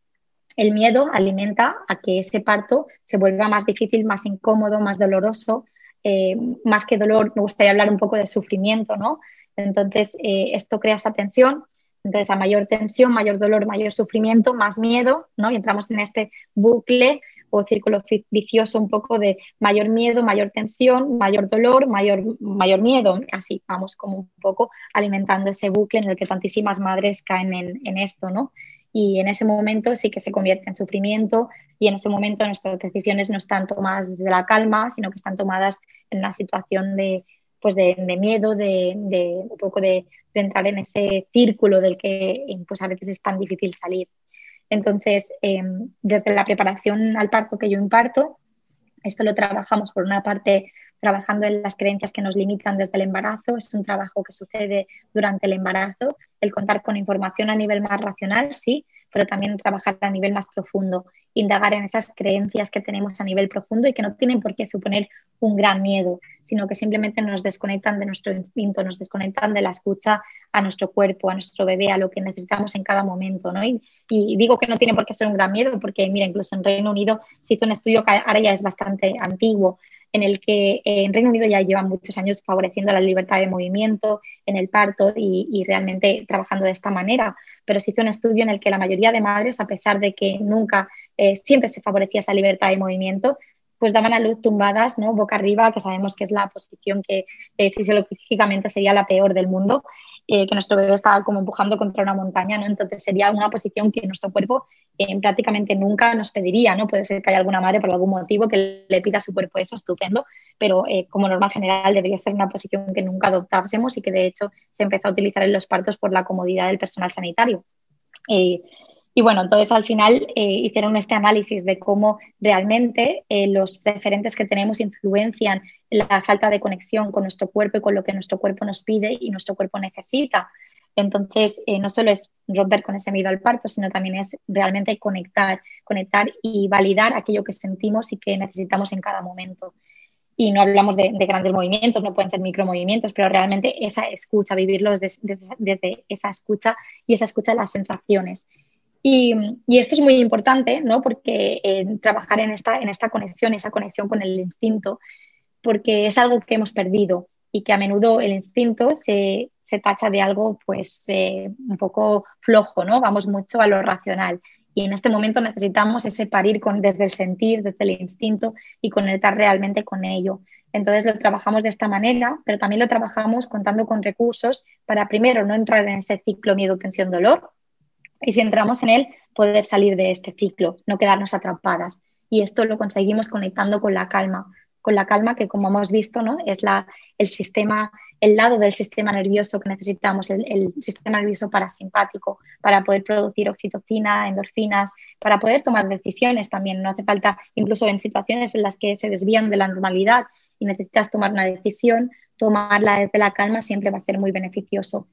el miedo alimenta a que ese parto se vuelva más difícil, más incómodo, más doloroso eh, más que dolor, me gustaría hablar un poco de sufrimiento, ¿no? Entonces, eh, esto crea esa tensión. Entonces, a mayor tensión, mayor dolor, mayor sufrimiento, más miedo, ¿no? Y entramos en este bucle o círculo vicioso un poco de mayor miedo, mayor tensión, mayor dolor, mayor, mayor miedo. Así vamos como un poco alimentando ese bucle en el que tantísimas madres caen en, en esto, ¿no? y en ese momento sí que se convierte en sufrimiento y en ese momento nuestras decisiones no están tomadas desde la calma, sino que están tomadas en una situación de, pues de, miedo, de, un poco de, entrar en ese círculo del que pues a veces es tan difícil salir. Entonces, em, desde la preparación al parto que yo imparto, esto lo trabajamos por una parte trabajando en las creencias que nos limitan desde el embarazo. Es un trabajo que sucede durante el embarazo, el contar con información a nivel más racional, sí, pero también trabajar a nivel más profundo, indagar en esas creencias que tenemos a nivel profundo y que no tienen por qué suponer un gran miedo, sino que simplemente nos desconectan de nuestro instinto, nos desconectan de la escucha a nuestro cuerpo, a nuestro bebé, a lo que necesitamos en cada momento. ¿no? Y, y digo que no tiene por qué ser un gran miedo porque, mira, incluso en Reino Unido se hizo un estudio que ahora ya es bastante antiguo, en el que en Reino Unido ya llevan muchos años favoreciendo la libertad de movimiento en el parto y, realmente trabajando de esta manera. Pero se hizo un estudio en el que la mayoría de madres, a pesar de que nunca, eh, siempre se favorecía esa libertad de movimiento, pues daban a luz tumbadas, ¿no? Boca arriba, que sabemos que es la posición que eh, fisiológicamente sería la peor del mundo. Eh, que nuestro bebé estaba como empujando contra una montaña, ¿no? Entonces sería una posición que nuestro cuerpo eh, prácticamente nunca nos pediría, ¿no? Puede ser que haya alguna madre por algún motivo que le pida a su cuerpo eso, estupendo, pero eh, como norma general debería ser una posición que nunca adoptásemos y que de hecho se empezó a utilizar en los partos por la comodidad del personal sanitario. Y bueno, entonces al final eh, hicieron este análisis de cómo realmente eh, los referentes que tenemos influencian la falta de conexión con nuestro cuerpo y con lo que nuestro cuerpo nos pide y nuestro cuerpo necesita. Entonces, eh, no solo es romper con ese miedo al parto, sino también es realmente conectar, conectar y validar aquello que sentimos y que necesitamos en cada momento. Y no hablamos de, grandes movimientos, no pueden ser micromovimientos, pero realmente esa escucha, vivirlos desde, desde esa escucha y esa escucha de las sensaciones. Y, esto es muy importante, ¿no? Porque eh, trabajar en esta, conexión, esa conexión con el instinto, porque es algo que hemos perdido y que a menudo el instinto se, se tacha de algo pues eh, un poco flojo, ¿no? Vamos mucho a lo racional. Y en este momento necesitamos ese parir con, desde el sentir, desde el instinto y conectar realmente con ello. Entonces lo trabajamos de esta manera, pero también lo trabajamos contando con recursos para primero no entrar en ese ciclo miedo, tensión, dolor, y si entramos en él, poder salir de este ciclo, no quedarnos atrapadas. Y esto lo conseguimos conectando con la calma, con la calma que como hemos visto, ¿no? es la, el sistema, el lado del sistema nervioso que necesitamos, el, el, sistema nervioso parasimpático, para poder producir oxitocina, endorfinas, para poder tomar decisiones también. No hace falta, incluso en situaciones en las que se desvían de la normalidad y necesitas tomar una decisión, tomarla desde la calma siempre va a ser muy beneficioso.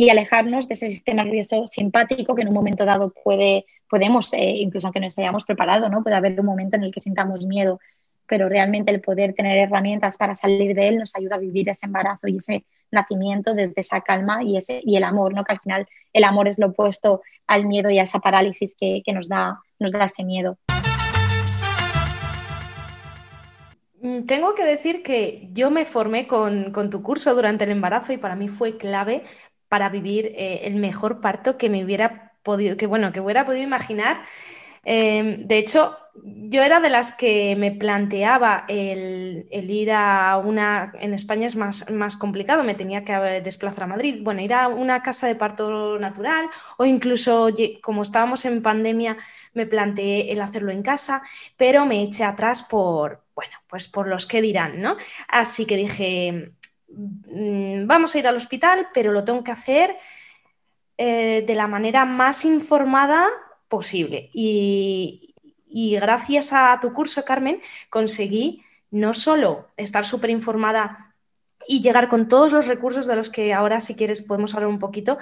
Y alejarnos de ese sistema nervioso simpático que en un momento dado puede, podemos, eh, incluso aunque no hayamos preparado, ¿no? puede haber un momento en el que sintamos miedo, pero realmente el poder tener herramientas para salir de él nos ayuda a vivir ese embarazo y ese nacimiento desde esa calma y, ese, y el amor, ¿no? que al final el amor es lo opuesto al miedo y a esa parálisis que, que nos, da, nos da ese miedo. Mm, tengo que decir que yo me formé con, tu curso durante el embarazo y para mí fue clave para vivir eh, el mejor parto que me hubiera podido, que bueno, que hubiera podido imaginar. Em, de hecho, yo era de las que me planteaba el, ir a una, en España es más, más, complicado, me tenía que desplazar a Madrid, bueno, ir a una casa de parto natural o incluso como estábamos en pandemia me planteé el hacerlo en casa, pero me eché atrás por, bueno, pues por los que dirán, ¿no? Así que dije, vamos a ir al hospital, pero lo tengo que hacer eh, de la manera más informada posible. Y, y gracias a tu curso, Carmen, conseguí no solo estar súper informada y llegar con todos los recursos de los que ahora, si quieres, podemos hablar un poquito,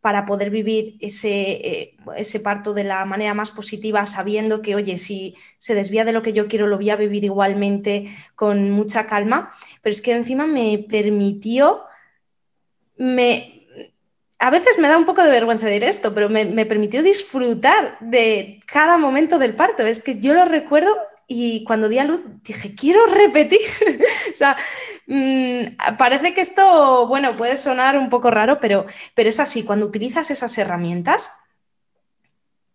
para poder vivir ese, eh, ese, parto de la manera más positiva, sabiendo que, oye, si se desvía de lo que yo quiero, lo voy a vivir igualmente con mucha calma, pero es que encima me permitió, me, a veces me da un poco de vergüenza decir esto, pero me, permitió disfrutar de cada momento del parto. Es que yo lo recuerdo y cuando di a luz dije, quiero repetir. <laughs> o sea, mm, parece que esto, bueno, puede sonar un poco raro, pero, pero es así. Cuando utilizas esas herramientas,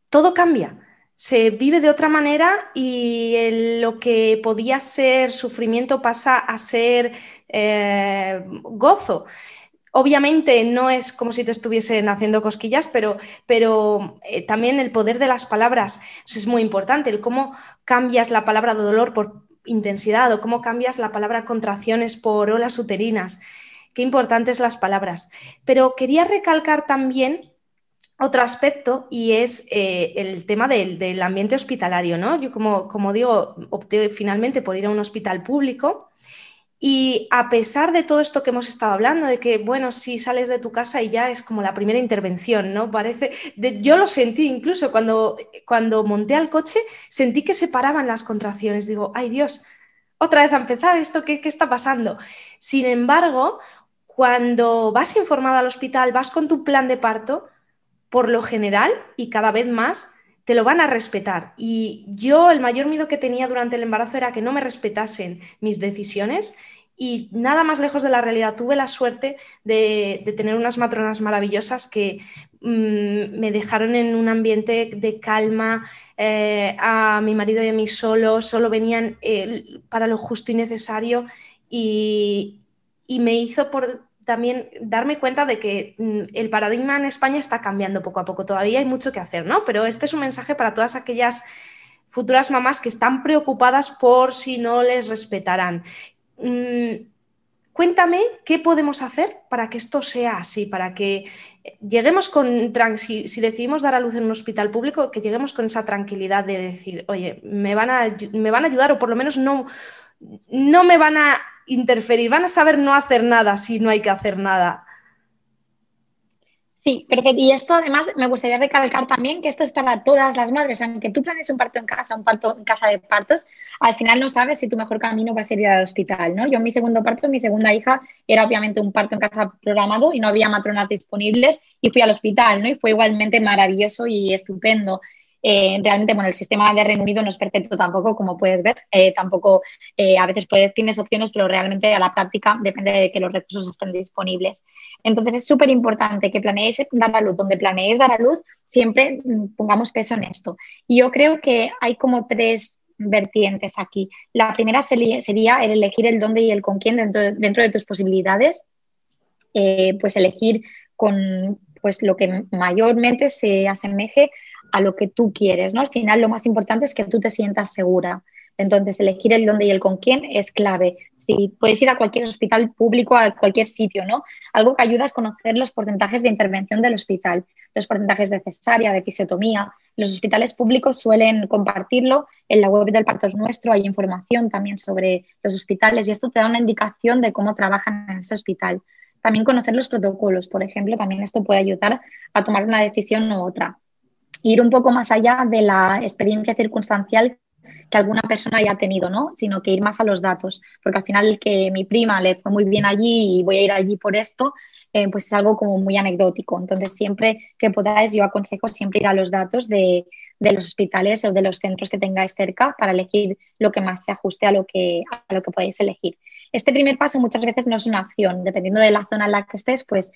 todo cambia. Se vive de otra manera y lo que podía ser sufrimiento pasa a ser eh, gozo. Obviamente no es como si te estuviesen haciendo cosquillas, pero, pero eh, también el poder de las palabras es muy importante, el cómo cambias la palabra de dolor por intensidad o cómo cambias la palabra contracciones por olas uterinas. Qué importantes las palabras. Pero quería recalcar también otro aspecto y es eh, el tema del, del, ambiente hospitalario. ¿no? Yo, como, como digo, opté finalmente por ir a un hospital público y a pesar de todo esto que hemos estado hablando, de que, bueno, si sales de tu casa y ya es como la primera intervención, ¿no? Parece, yo lo sentí incluso cuando, cuando monté al coche, sentí que se paraban las contracciones. Digo, ay Dios, otra vez a empezar, ¿esto qué, qué está pasando? Sin embargo, cuando vas informada al hospital, vas con tu plan de parto, por lo general y cada vez más, te lo van a respetar. Y yo el mayor miedo que tenía durante el embarazo era que no me respetasen mis decisiones y nada más lejos de la realidad. Tuve la suerte de, tener unas matronas maravillosas que mm, me dejaron en un ambiente de calma, eh, a mi marido y a mí solo, solo venían eh, para lo justo y necesario y, y me hizo por, también darme cuenta de que mm, el paradigma en España está cambiando poco a poco. Todavía hay mucho que hacer, ¿no? Pero este es un mensaje para todas aquellas futuras mamás que están preocupadas por si no les respetarán. Mm, cuéntame qué podemos hacer para que esto sea así, para que lleguemos con, si, si, decidimos dar a luz en un hospital público, que lleguemos con esa tranquilidad de decir, oye, me van a, me van a ayudar o por lo menos no, no me van a interferir, van a saber no hacer nada si no hay que hacer nada. Sí, perfecto. Y esto además me gustaría recalcar también que esto es para todas las madres. Aunque tú planes un parto en casa, un parto en casa de partos, al final no sabes si tu mejor camino va a ser ir al hospital, ¿no? Yo en mi segundo parto, mi segunda hija, era obviamente un parto en casa programado y no había matronas disponibles y fui al hospital, ¿no? Y fue igualmente maravilloso y estupendo. Eh, realmente, bueno, el sistema de Reino Unido no es perfecto tampoco, como puedes ver. Eh, tampoco, eh, a veces puedes, tienes opciones, pero realmente a la práctica depende de que los recursos estén disponibles. Entonces, es súper importante que planeéis dar a luz. Donde planeéis dar a luz, siempre mm, pongamos peso en esto. Y yo creo que hay como tres vertientes aquí. La primera sería el elegir el dónde y el con quién dentro, dentro de tus posibilidades. pues elegir con pues lo que mayormente se asemeje a lo que tú quieres, ¿no? Al final lo más importante es que tú te sientas segura. Entonces, elegir el dónde y el con quién es clave. Si puedes ir a cualquier hospital público, a cualquier sitio, ¿no? Algo que ayuda es conocer los porcentajes de intervención del hospital, los porcentajes de cesárea, de episiotomía. Los hospitales públicos suelen compartirlo. En la web del Partos Nuestro hay información también sobre los hospitales y esto te da una indicación de cómo trabajan en ese hospital. También conocer los protocolos, por ejemplo, también esto puede ayudar a tomar una decisión u otra. Ir un poco más allá de la experiencia circunstancial que alguna persona haya tenido, ¿no? Sino que ir más a los datos, porque al final que mi prima le fue muy bien allí y voy a ir allí por esto, eh, pues es algo como muy anecdótico. Entonces, siempre que podáis, yo aconsejo siempre ir a los datos de, de los hospitales o de los centros que tengáis cerca para elegir lo que más se ajuste a lo que, a lo que podéis elegir. Este primer paso muchas veces no es una opción, dependiendo de la zona en la que estés, pues,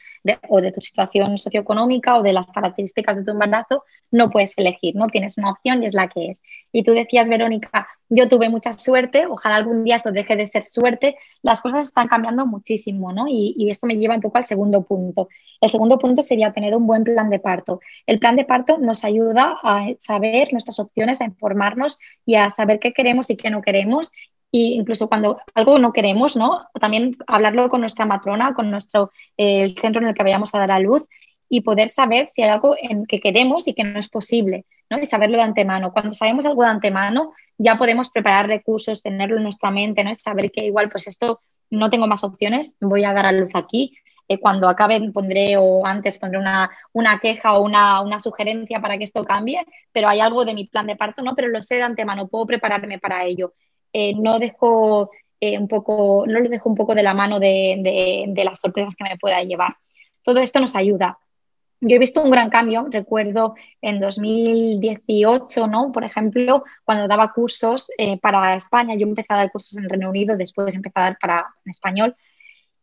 o de tu situación socioeconómica o de las características de tu embarazo, no puedes elegir, ¿no? Tienes una opción y es la que es. Y tú decías, Verónica, yo tuve mucha suerte, ojalá algún día esto deje de ser suerte, las cosas están cambiando muchísimo, ¿no? Y, y esto me lleva un poco al segundo punto. El segundo punto sería tener un buen plan de parto. El plan de parto nos ayuda a saber nuestras opciones, a informarnos y a saber qué queremos y qué no queremos y incluso cuando algo no queremos, ¿no? También hablarlo con nuestra matrona, con nuestro eh, centro en el que vayamos a dar a luz y poder saber si hay algo en que queremos y que no es posible, ¿no? Y saberlo de antemano. Cuando sabemos algo de antemano, ya podemos preparar recursos, tenerlo en nuestra mente, ¿no? Saber que igual, pues esto no tengo más opciones, voy a dar a luz aquí. Eh, cuando acabe pondré o antes pondré una, una queja o una, una, sugerencia para que esto cambie, pero hay algo de mi plan de parto, ¿no? Pero lo sé de antemano, puedo prepararme para ello. Eh, no dejo eh, un poco, no lo dejo un poco de la mano de, las sorpresas que me pueda llevar. Todo esto nos ayuda. Yo he visto un gran cambio, recuerdo en 2018, ¿no? Por ejemplo, cuando daba cursos eh, para España, yo empecé a dar cursos en Reino Unido, después empecé a dar para en español,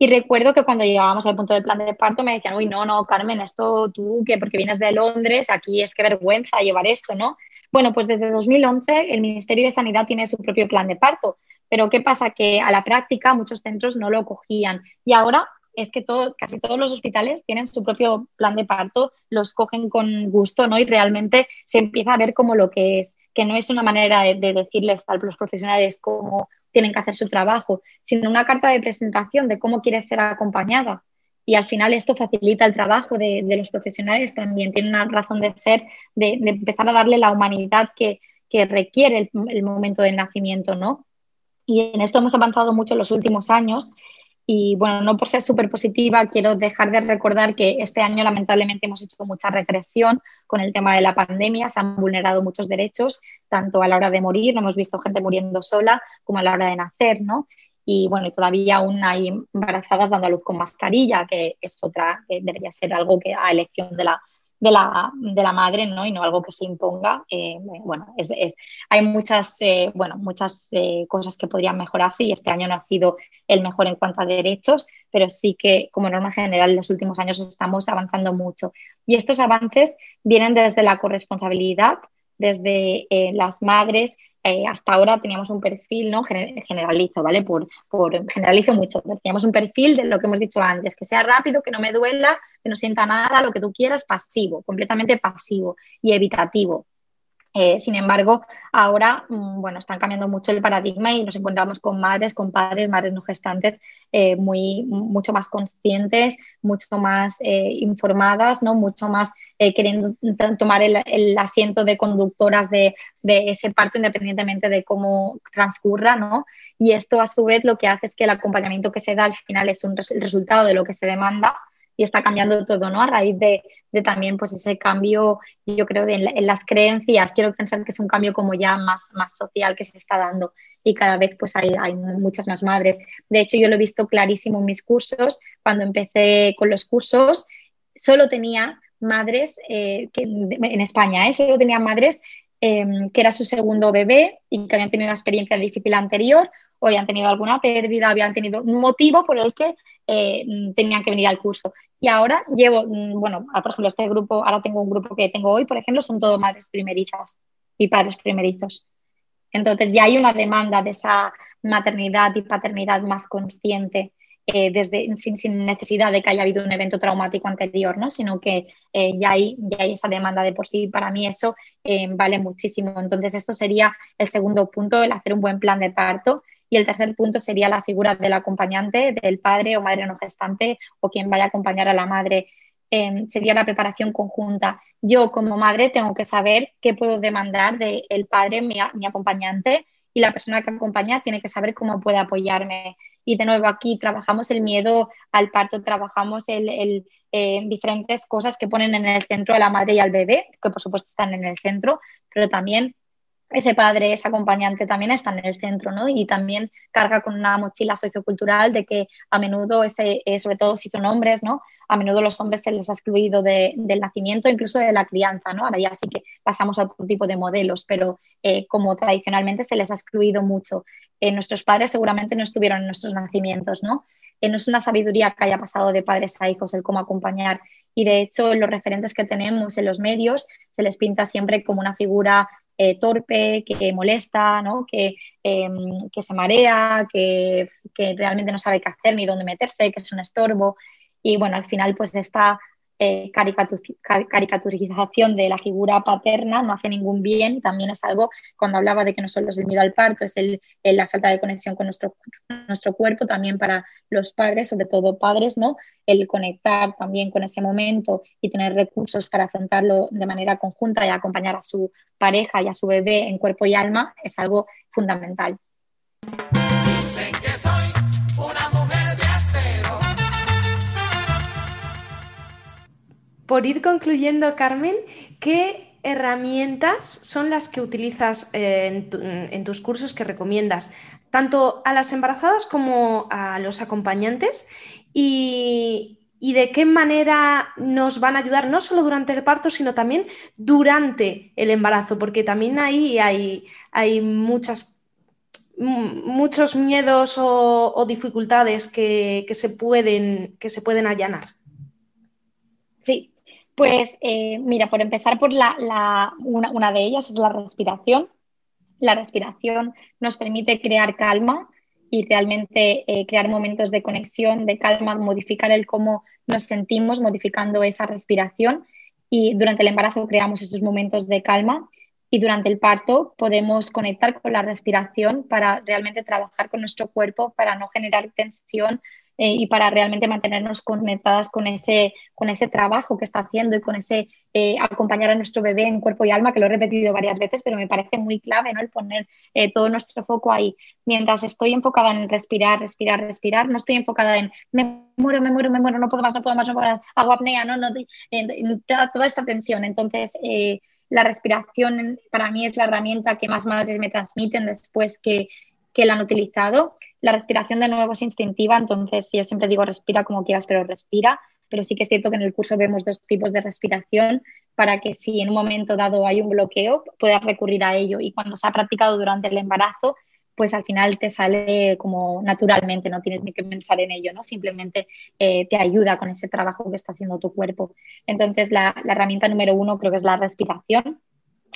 y recuerdo que cuando llegábamos al punto del plan de parto me decían, uy, no, no, Carmen, esto tú, que porque vienes de Londres, aquí es que vergüenza llevar esto, ¿no? Bueno, pues desde 2011 el Ministerio de Sanidad tiene su propio plan de parto, pero ¿qué pasa? Que a la práctica muchos centros no lo cogían y ahora es que casi todos los hospitales tienen su propio plan de parto, los cogen con gusto, ¿no? Y realmente se empieza a ver como lo que es, que no es una manera de, de decirles a los profesionales cómo tienen que hacer su trabajo, sino una carta de presentación de cómo quieres ser acompañada y al final esto facilita el trabajo de, los profesionales también, tiene una razón de ser, de, empezar a darle la humanidad que, requiere el, momento del nacimiento, ¿no? Y en esto hemos avanzado mucho en los últimos años y bueno, no por ser súper positiva, quiero dejar de recordar que este año lamentablemente hemos hecho mucha regresión con el tema de la pandemia, se han vulnerado muchos derechos, tanto a la hora de morir, no hemos visto gente muriendo sola, como a la hora de nacer, ¿no? Y bueno, todavía aún hay embarazadas dando a luz con mascarilla, que es otra, que debería ser algo que a elección de la, de la, de la madre, ¿no? Y no algo que se imponga. Eh, bueno, es, es, hay muchas, eh, bueno, muchas eh, cosas que podrían mejorarse y este año no ha sido el mejor en cuanto a derechos, pero sí que como norma general en los últimos años estamos avanzando mucho. Y estos avances vienen desde la corresponsabilidad, desde las madres eh, hasta ahora teníamos un perfil, ¿no? Generalizo, ¿vale? Por, por, generalizo mucho. Teníamos un perfil de lo que hemos dicho antes, que sea rápido, que no me duela, que no sienta nada, lo que tú quieras, pasivo, completamente pasivo y evitativo. Eh, sin embargo, ahora, mm, bueno, están cambiando mucho el paradigma y nos encontramos con madres, con padres, madres no gestantes, eh, muy, mucho más conscientes, mucho más eh, informadas, ¿no? Mucho más queriendo tomar el, asiento de conductoras de, de, ese parto independientemente de cómo transcurra, ¿no? Y esto, a su vez, lo que hace es que el acompañamiento que se da al final es un el resultado de lo que se demanda y está cambiando todo, ¿no? A raíz de, también pues ese cambio, yo creo, de, en, las creencias, quiero pensar que es un cambio como ya más, más social que se está dando y cada vez pues hay, hay muchas más madres. De hecho, yo lo he visto clarísimo en mis cursos, cuando empecé con los cursos, solo tenía madres eh, que, en España, ¿eh? solo tenía madres em, que era su segundo bebé y que habían tenido una experiencia difícil anterior o habían tenido alguna pérdida, habían tenido un motivo por el que eh, tenían que venir al curso. Y ahora llevo, mm, bueno, por ejemplo, este grupo, ahora tengo un grupo que tengo hoy, por ejemplo, son todo madres primerizas y padres primerizos. Entonces ya hay una demanda de esa maternidad y paternidad más consciente eh, desde, sin, necesidad de que haya habido un evento traumático anterior, ¿no? sino que eh, ya, hay, ya hay esa demanda de por sí. Para mí eso eh, vale muchísimo. Entonces, esto sería el segundo punto, el hacer un buen plan de parto. Y el tercer punto sería la figura del acompañante, del padre o madre no gestante o quien vaya a acompañar a la madre. sería la preparación conjunta. Yo como madre tengo que saber qué puedo demandar del padre, mi, mi acompañante, y la persona que acompaña tiene que saber cómo puede apoyarme. Y de nuevo aquí trabajamos el miedo al parto, trabajamos el, eh, diferentes cosas que ponen en el centro a la madre y al bebé, que por supuesto están en el centro, pero también ese padre, ese acompañante también está en el centro, ¿no? Y también carga con una mochila sociocultural de que a menudo, ese, eh, sobre todo si son hombres, ¿no? A menudo los hombres se les ha excluido del nacimiento, incluso de la crianza, ¿no? Ahora ya sí que pasamos a otro tipo de modelos, pero eh, como tradicionalmente se les ha excluido mucho. Eh, nuestros padres seguramente no estuvieron en nuestros nacimientos, ¿no? no es una sabiduría que haya pasado de padres a hijos el cómo acompañar. Y de hecho, los referentes que tenemos en los medios se les pinta siempre como una figura eh, torpe, que molesta, ¿no? que, em, que, se marea, que, que, realmente no sabe qué hacer ni dónde meterse, que es un estorbo. Y bueno, al final pues esta eh, caricaturización de la figura paterna no hace ningún bien. También es algo, cuando hablaba de que no solo es el miedo al parto, es el, la falta de conexión con nuestro, nuestro cuerpo, también para los padres, sobre todo padres, ¿no? El conectar también con ese momento y tener recursos para afrontarlo de manera conjunta y acompañar a su pareja y a su bebé en cuerpo y alma es algo fundamental. Por ir concluyendo, Carmen, ¿qué herramientas son las que utilizas eh, en, tus cursos que recomiendas, tanto a las embarazadas como a los acompañantes? Y, de qué manera nos van a ayudar no solo durante el parto, sino también durante el embarazo, porque también ahí hay, hay muchas, muchos miedos o, dificultades que, se pueden, que se pueden allanar. Pues eh, mira, por empezar por la, una, de ellas es la respiración. La respiración nos permite crear calma y realmente eh, crear momentos de conexión, de calma, modificar el cómo nos sentimos modificando esa respiración. Y durante el embarazo creamos esos momentos de calma y durante el parto podemos conectar con la respiración para realmente trabajar con nuestro cuerpo, para no generar tensión, eh, y para realmente mantenernos conectadas con ese, con ese trabajo que está haciendo y con ese eh, acompañar a nuestro bebé en cuerpo y alma, que lo he repetido varias veces, pero me parece muy clave ¿no? el poner eh, todo nuestro foco ahí. Mientras estoy enfocada en respirar, respirar, respirar, no estoy enfocada en me muero, me muero, me muero, no puedo más, no puedo más, no puedo más, hago apnea, no, no, toda esta tensión. Entonces, la respiración para mí es la herramienta que más madres me transmiten después que, que la han utilizado. La respiración de nuevo es instintiva, entonces yo siempre digo respira como quieras, pero respira. Pero sí que es cierto que en el curso vemos dos tipos de respiración para que si en un momento dado hay un bloqueo, puedas recurrir a ello. Y cuando se ha practicado durante el embarazo, pues al final te sale como naturalmente, no tienes ni que pensar en ello, ¿no? Simplemente eh, te ayuda con ese trabajo que está haciendo tu cuerpo. Entonces, la, la, herramienta número uno creo que es la respiración,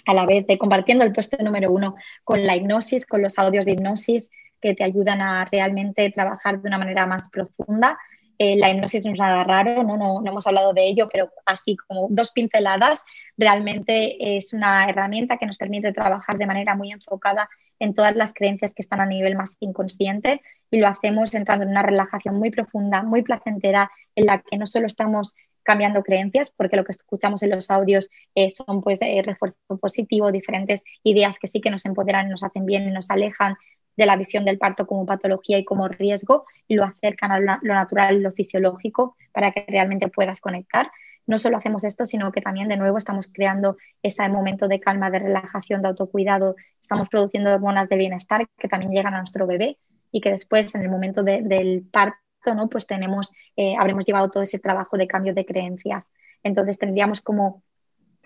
a la vez de compartiendo el puesto número uno con la hipnosis, con los audios de hipnosis que te ayudan a realmente trabajar de una manera más profunda. Eh, la hipnosis no es nada raro, ¿no? No, hemos hablado de ello, pero así como dos pinceladas, realmente es una herramienta que nos permite trabajar de manera muy enfocada en todas las creencias que están a nivel más inconsciente y lo hacemos entrando en una relajación muy profunda, muy placentera, en la que no solo estamos cambiando creencias, porque lo que escuchamos en los audios eh, son pues eh, refuerzo positivo, diferentes ideas que sí que nos empoderan, nos hacen bien y nos alejan de la visión del parto como patología y como riesgo y lo acercan a lo natural lo fisiológico para que realmente puedas conectar. No solo hacemos esto, sino que también de nuevo estamos creando ese momento de calma, de relajación, de autocuidado, estamos produciendo hormonas de bienestar que también llegan a nuestro bebé y que después en el momento del parto ¿no? Pues tenemos, eh, habremos llevado todo ese trabajo de cambio de creencias. Entonces tendríamos como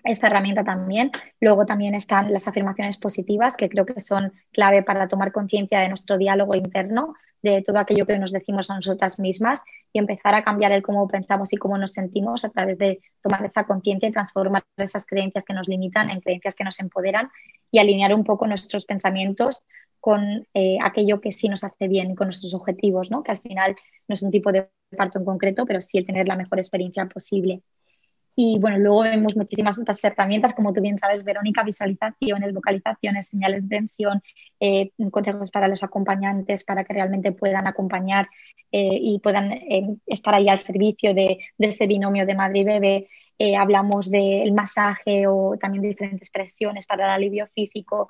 esta herramienta también. Luego también están las afirmaciones positivas, que creo que son clave para tomar conciencia de nuestro diálogo interno, de todo aquello que nos decimos a nosotras mismas y empezar a cambiar el cómo pensamos y cómo nos sentimos a través de tomar esa conciencia y transformar esas creencias que nos limitan en creencias que nos empoderan y alinear un poco nuestros pensamientos con eh, aquello que sí nos hace bien y con nuestros objetivos, ¿no? que al final no es un tipo de parto en concreto, pero sí el tener la mejor experiencia posible. Y bueno, luego vemos muchísimas otras herramientas, como tú bien sabes, Verónica, visualizaciones, vocalizaciones, señales de tensión, eh, consejos para los acompañantes para que realmente puedan acompañar eh, y puedan eh, estar ahí al servicio de, ese binomio de madre y bebé. hablamos del masaje o también de diferentes presiones para el alivio físico.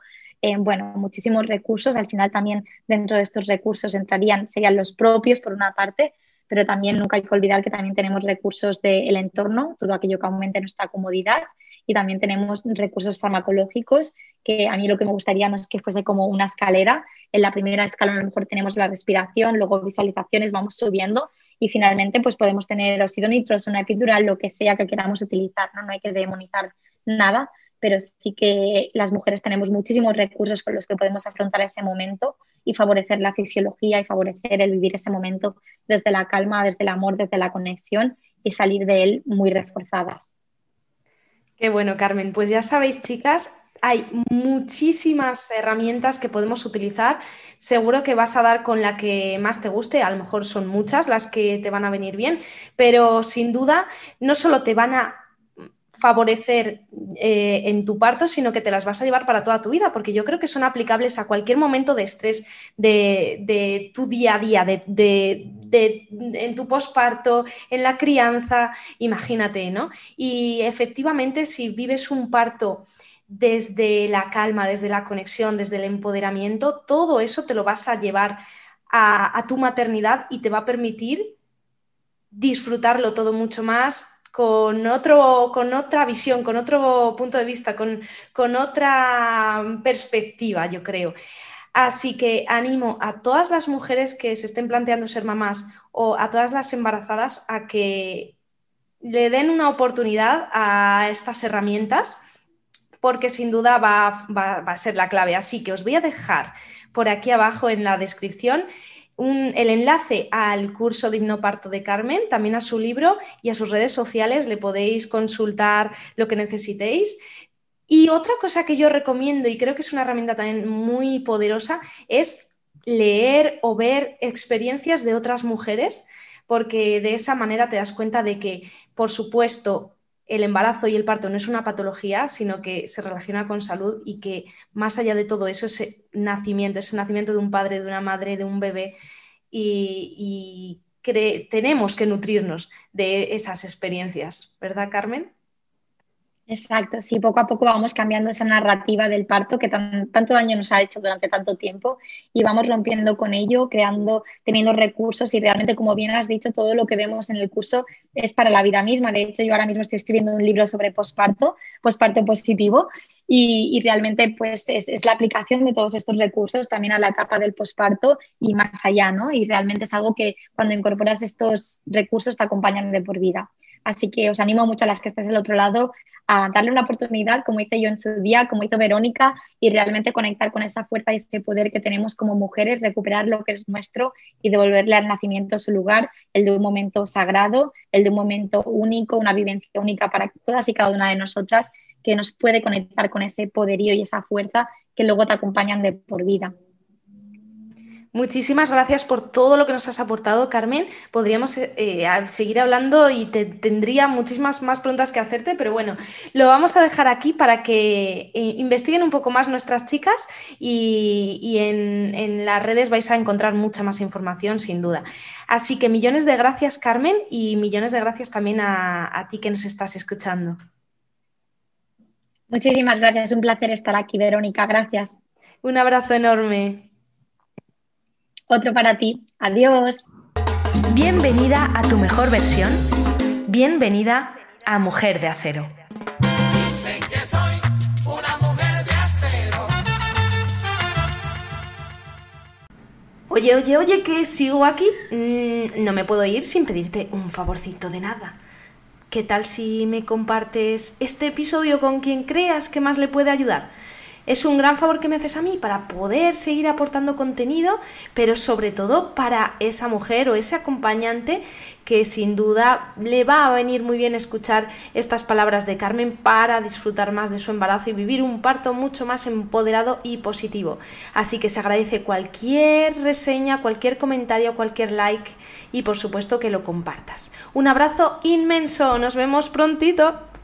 bueno, muchísimos recursos. Al final también dentro de estos recursos entrarían, serían los propios por una parte, pero también nunca hay que olvidar que también tenemos recursos del entorno, todo aquello que aumente nuestra comodidad y también tenemos recursos farmacológicos que a mí lo que me gustaría no es que fuese como una escalera. En la primera escala a lo mejor tenemos la respiración, luego visualizaciones, vamos subiendo y finalmente pues podemos tener óxido nitroso, una epidural, lo que sea que queramos utilizar, ¿no? no hay que demonizar nada, pero sí que las mujeres tenemos muchísimos recursos con los que podemos afrontar ese momento y favorecer la fisiología y favorecer el vivir ese momento desde la calma, desde el amor, desde la conexión y salir de él muy reforzadas. Qué bueno, Carmen. Pues ya sabéis, chicas, hay muchísimas herramientas que podemos utilizar. Seguro que vas a dar con la que más te guste, a lo mejor son muchas las que te van a venir bien, pero sin duda no solo te van a favorecer eh, en tu parto, sino que te las vas a llevar para toda tu vida, porque yo creo que son aplicables a cualquier momento de estrés de, tu día a día, de, en tu posparto, en la crianza, imagínate, ¿no? Y efectivamente, si vives un parto desde la calma, desde la conexión, desde el empoderamiento, todo eso te lo vas a llevar a tu maternidad y te va a permitir disfrutarlo todo mucho más, con, otro, con otra visión, con otro punto de vista, con, con otra perspectiva, yo creo. Así que animo a todas las mujeres que se estén planteando ser mamás o a todas las embarazadas a que le den una oportunidad a estas herramientas porque sin duda va, va, va, a ser la clave. Así que os voy a dejar por aquí abajo en la descripción el enlace al curso de hipnoparto de Carmen, también a su libro y a sus redes sociales. Le podéis consultar lo que necesitéis. Y otra cosa que yo recomiendo y creo que es una herramienta también muy poderosa es leer o ver experiencias de otras mujeres, porque de esa manera te das cuenta de que, por supuesto, el embarazo y el parto no es una patología, sino que se relaciona con salud y que más allá de todo eso, ese nacimiento, ese nacimiento de un padre, de una madre, de un bebé, y, tenemos que nutrirnos de esas experiencias, ¿verdad, Carmen? Exacto, sí, poco a poco vamos cambiando esa narrativa del parto que tanto daño nos ha hecho durante tanto tiempo y vamos rompiendo con ello, creando, teniendo recursos y realmente, como bien has dicho, todo lo que vemos en el curso es para la vida misma. De hecho, yo ahora mismo estoy escribiendo un libro sobre posparto, posparto positivo y, realmente pues es, es, la aplicación de todos estos recursos también a la etapa del posparto y más allá, ¿no? Y realmente es algo que cuando incorporas estos recursos te acompañan de por vida. Así que os animo mucho a las que estéis del otro lado a darle una oportunidad, como hice yo en su día, como hizo Verónica, y realmente conectar con esa fuerza y ese poder que tenemos como mujeres, recuperar lo que es nuestro y devolverle al nacimiento su lugar, el de un momento sagrado, el de un momento único, una vivencia única para todas y cada una de nosotras, que nos puede conectar con ese poderío y esa fuerza que luego te acompañan de por vida. Muchísimas gracias por todo lo que nos has aportado, Carmen. Podríamos eh, seguir hablando y te, tendría muchísimas más preguntas que hacerte, pero bueno, lo vamos a dejar aquí para que eh, investiguen un poco más nuestras chicas y, en, las redes vais a encontrar mucha más información, sin duda. Así que millones de gracias, Carmen, y millones de gracias también a, a ti que nos estás escuchando. Muchísimas gracias, un placer estar aquí, Verónica. Gracias. Un abrazo enorme. Otro para ti. Adiós. Bienvenida a tu mejor versión. Bienvenida a Mujer de Acero. Dicen que soy una mujer de acero. Oye, oye, oye, que sigo aquí. Mm, no me puedo ir sin pedirte un favorcito de nada. ¿Qué tal si me compartes este episodio con quien creas que más le puede ayudar? Es un gran favor que me haces a mí para poder seguir aportando contenido, pero sobre todo para esa mujer o ese acompañante que sin duda le va a venir muy bien escuchar estas palabras de Carmen para disfrutar más de su embarazo y vivir un parto mucho más empoderado y positivo. Así que se agradece cualquier reseña, cualquier comentario, cualquier like y por supuesto que lo compartas. Un abrazo inmenso, nos vemos prontito.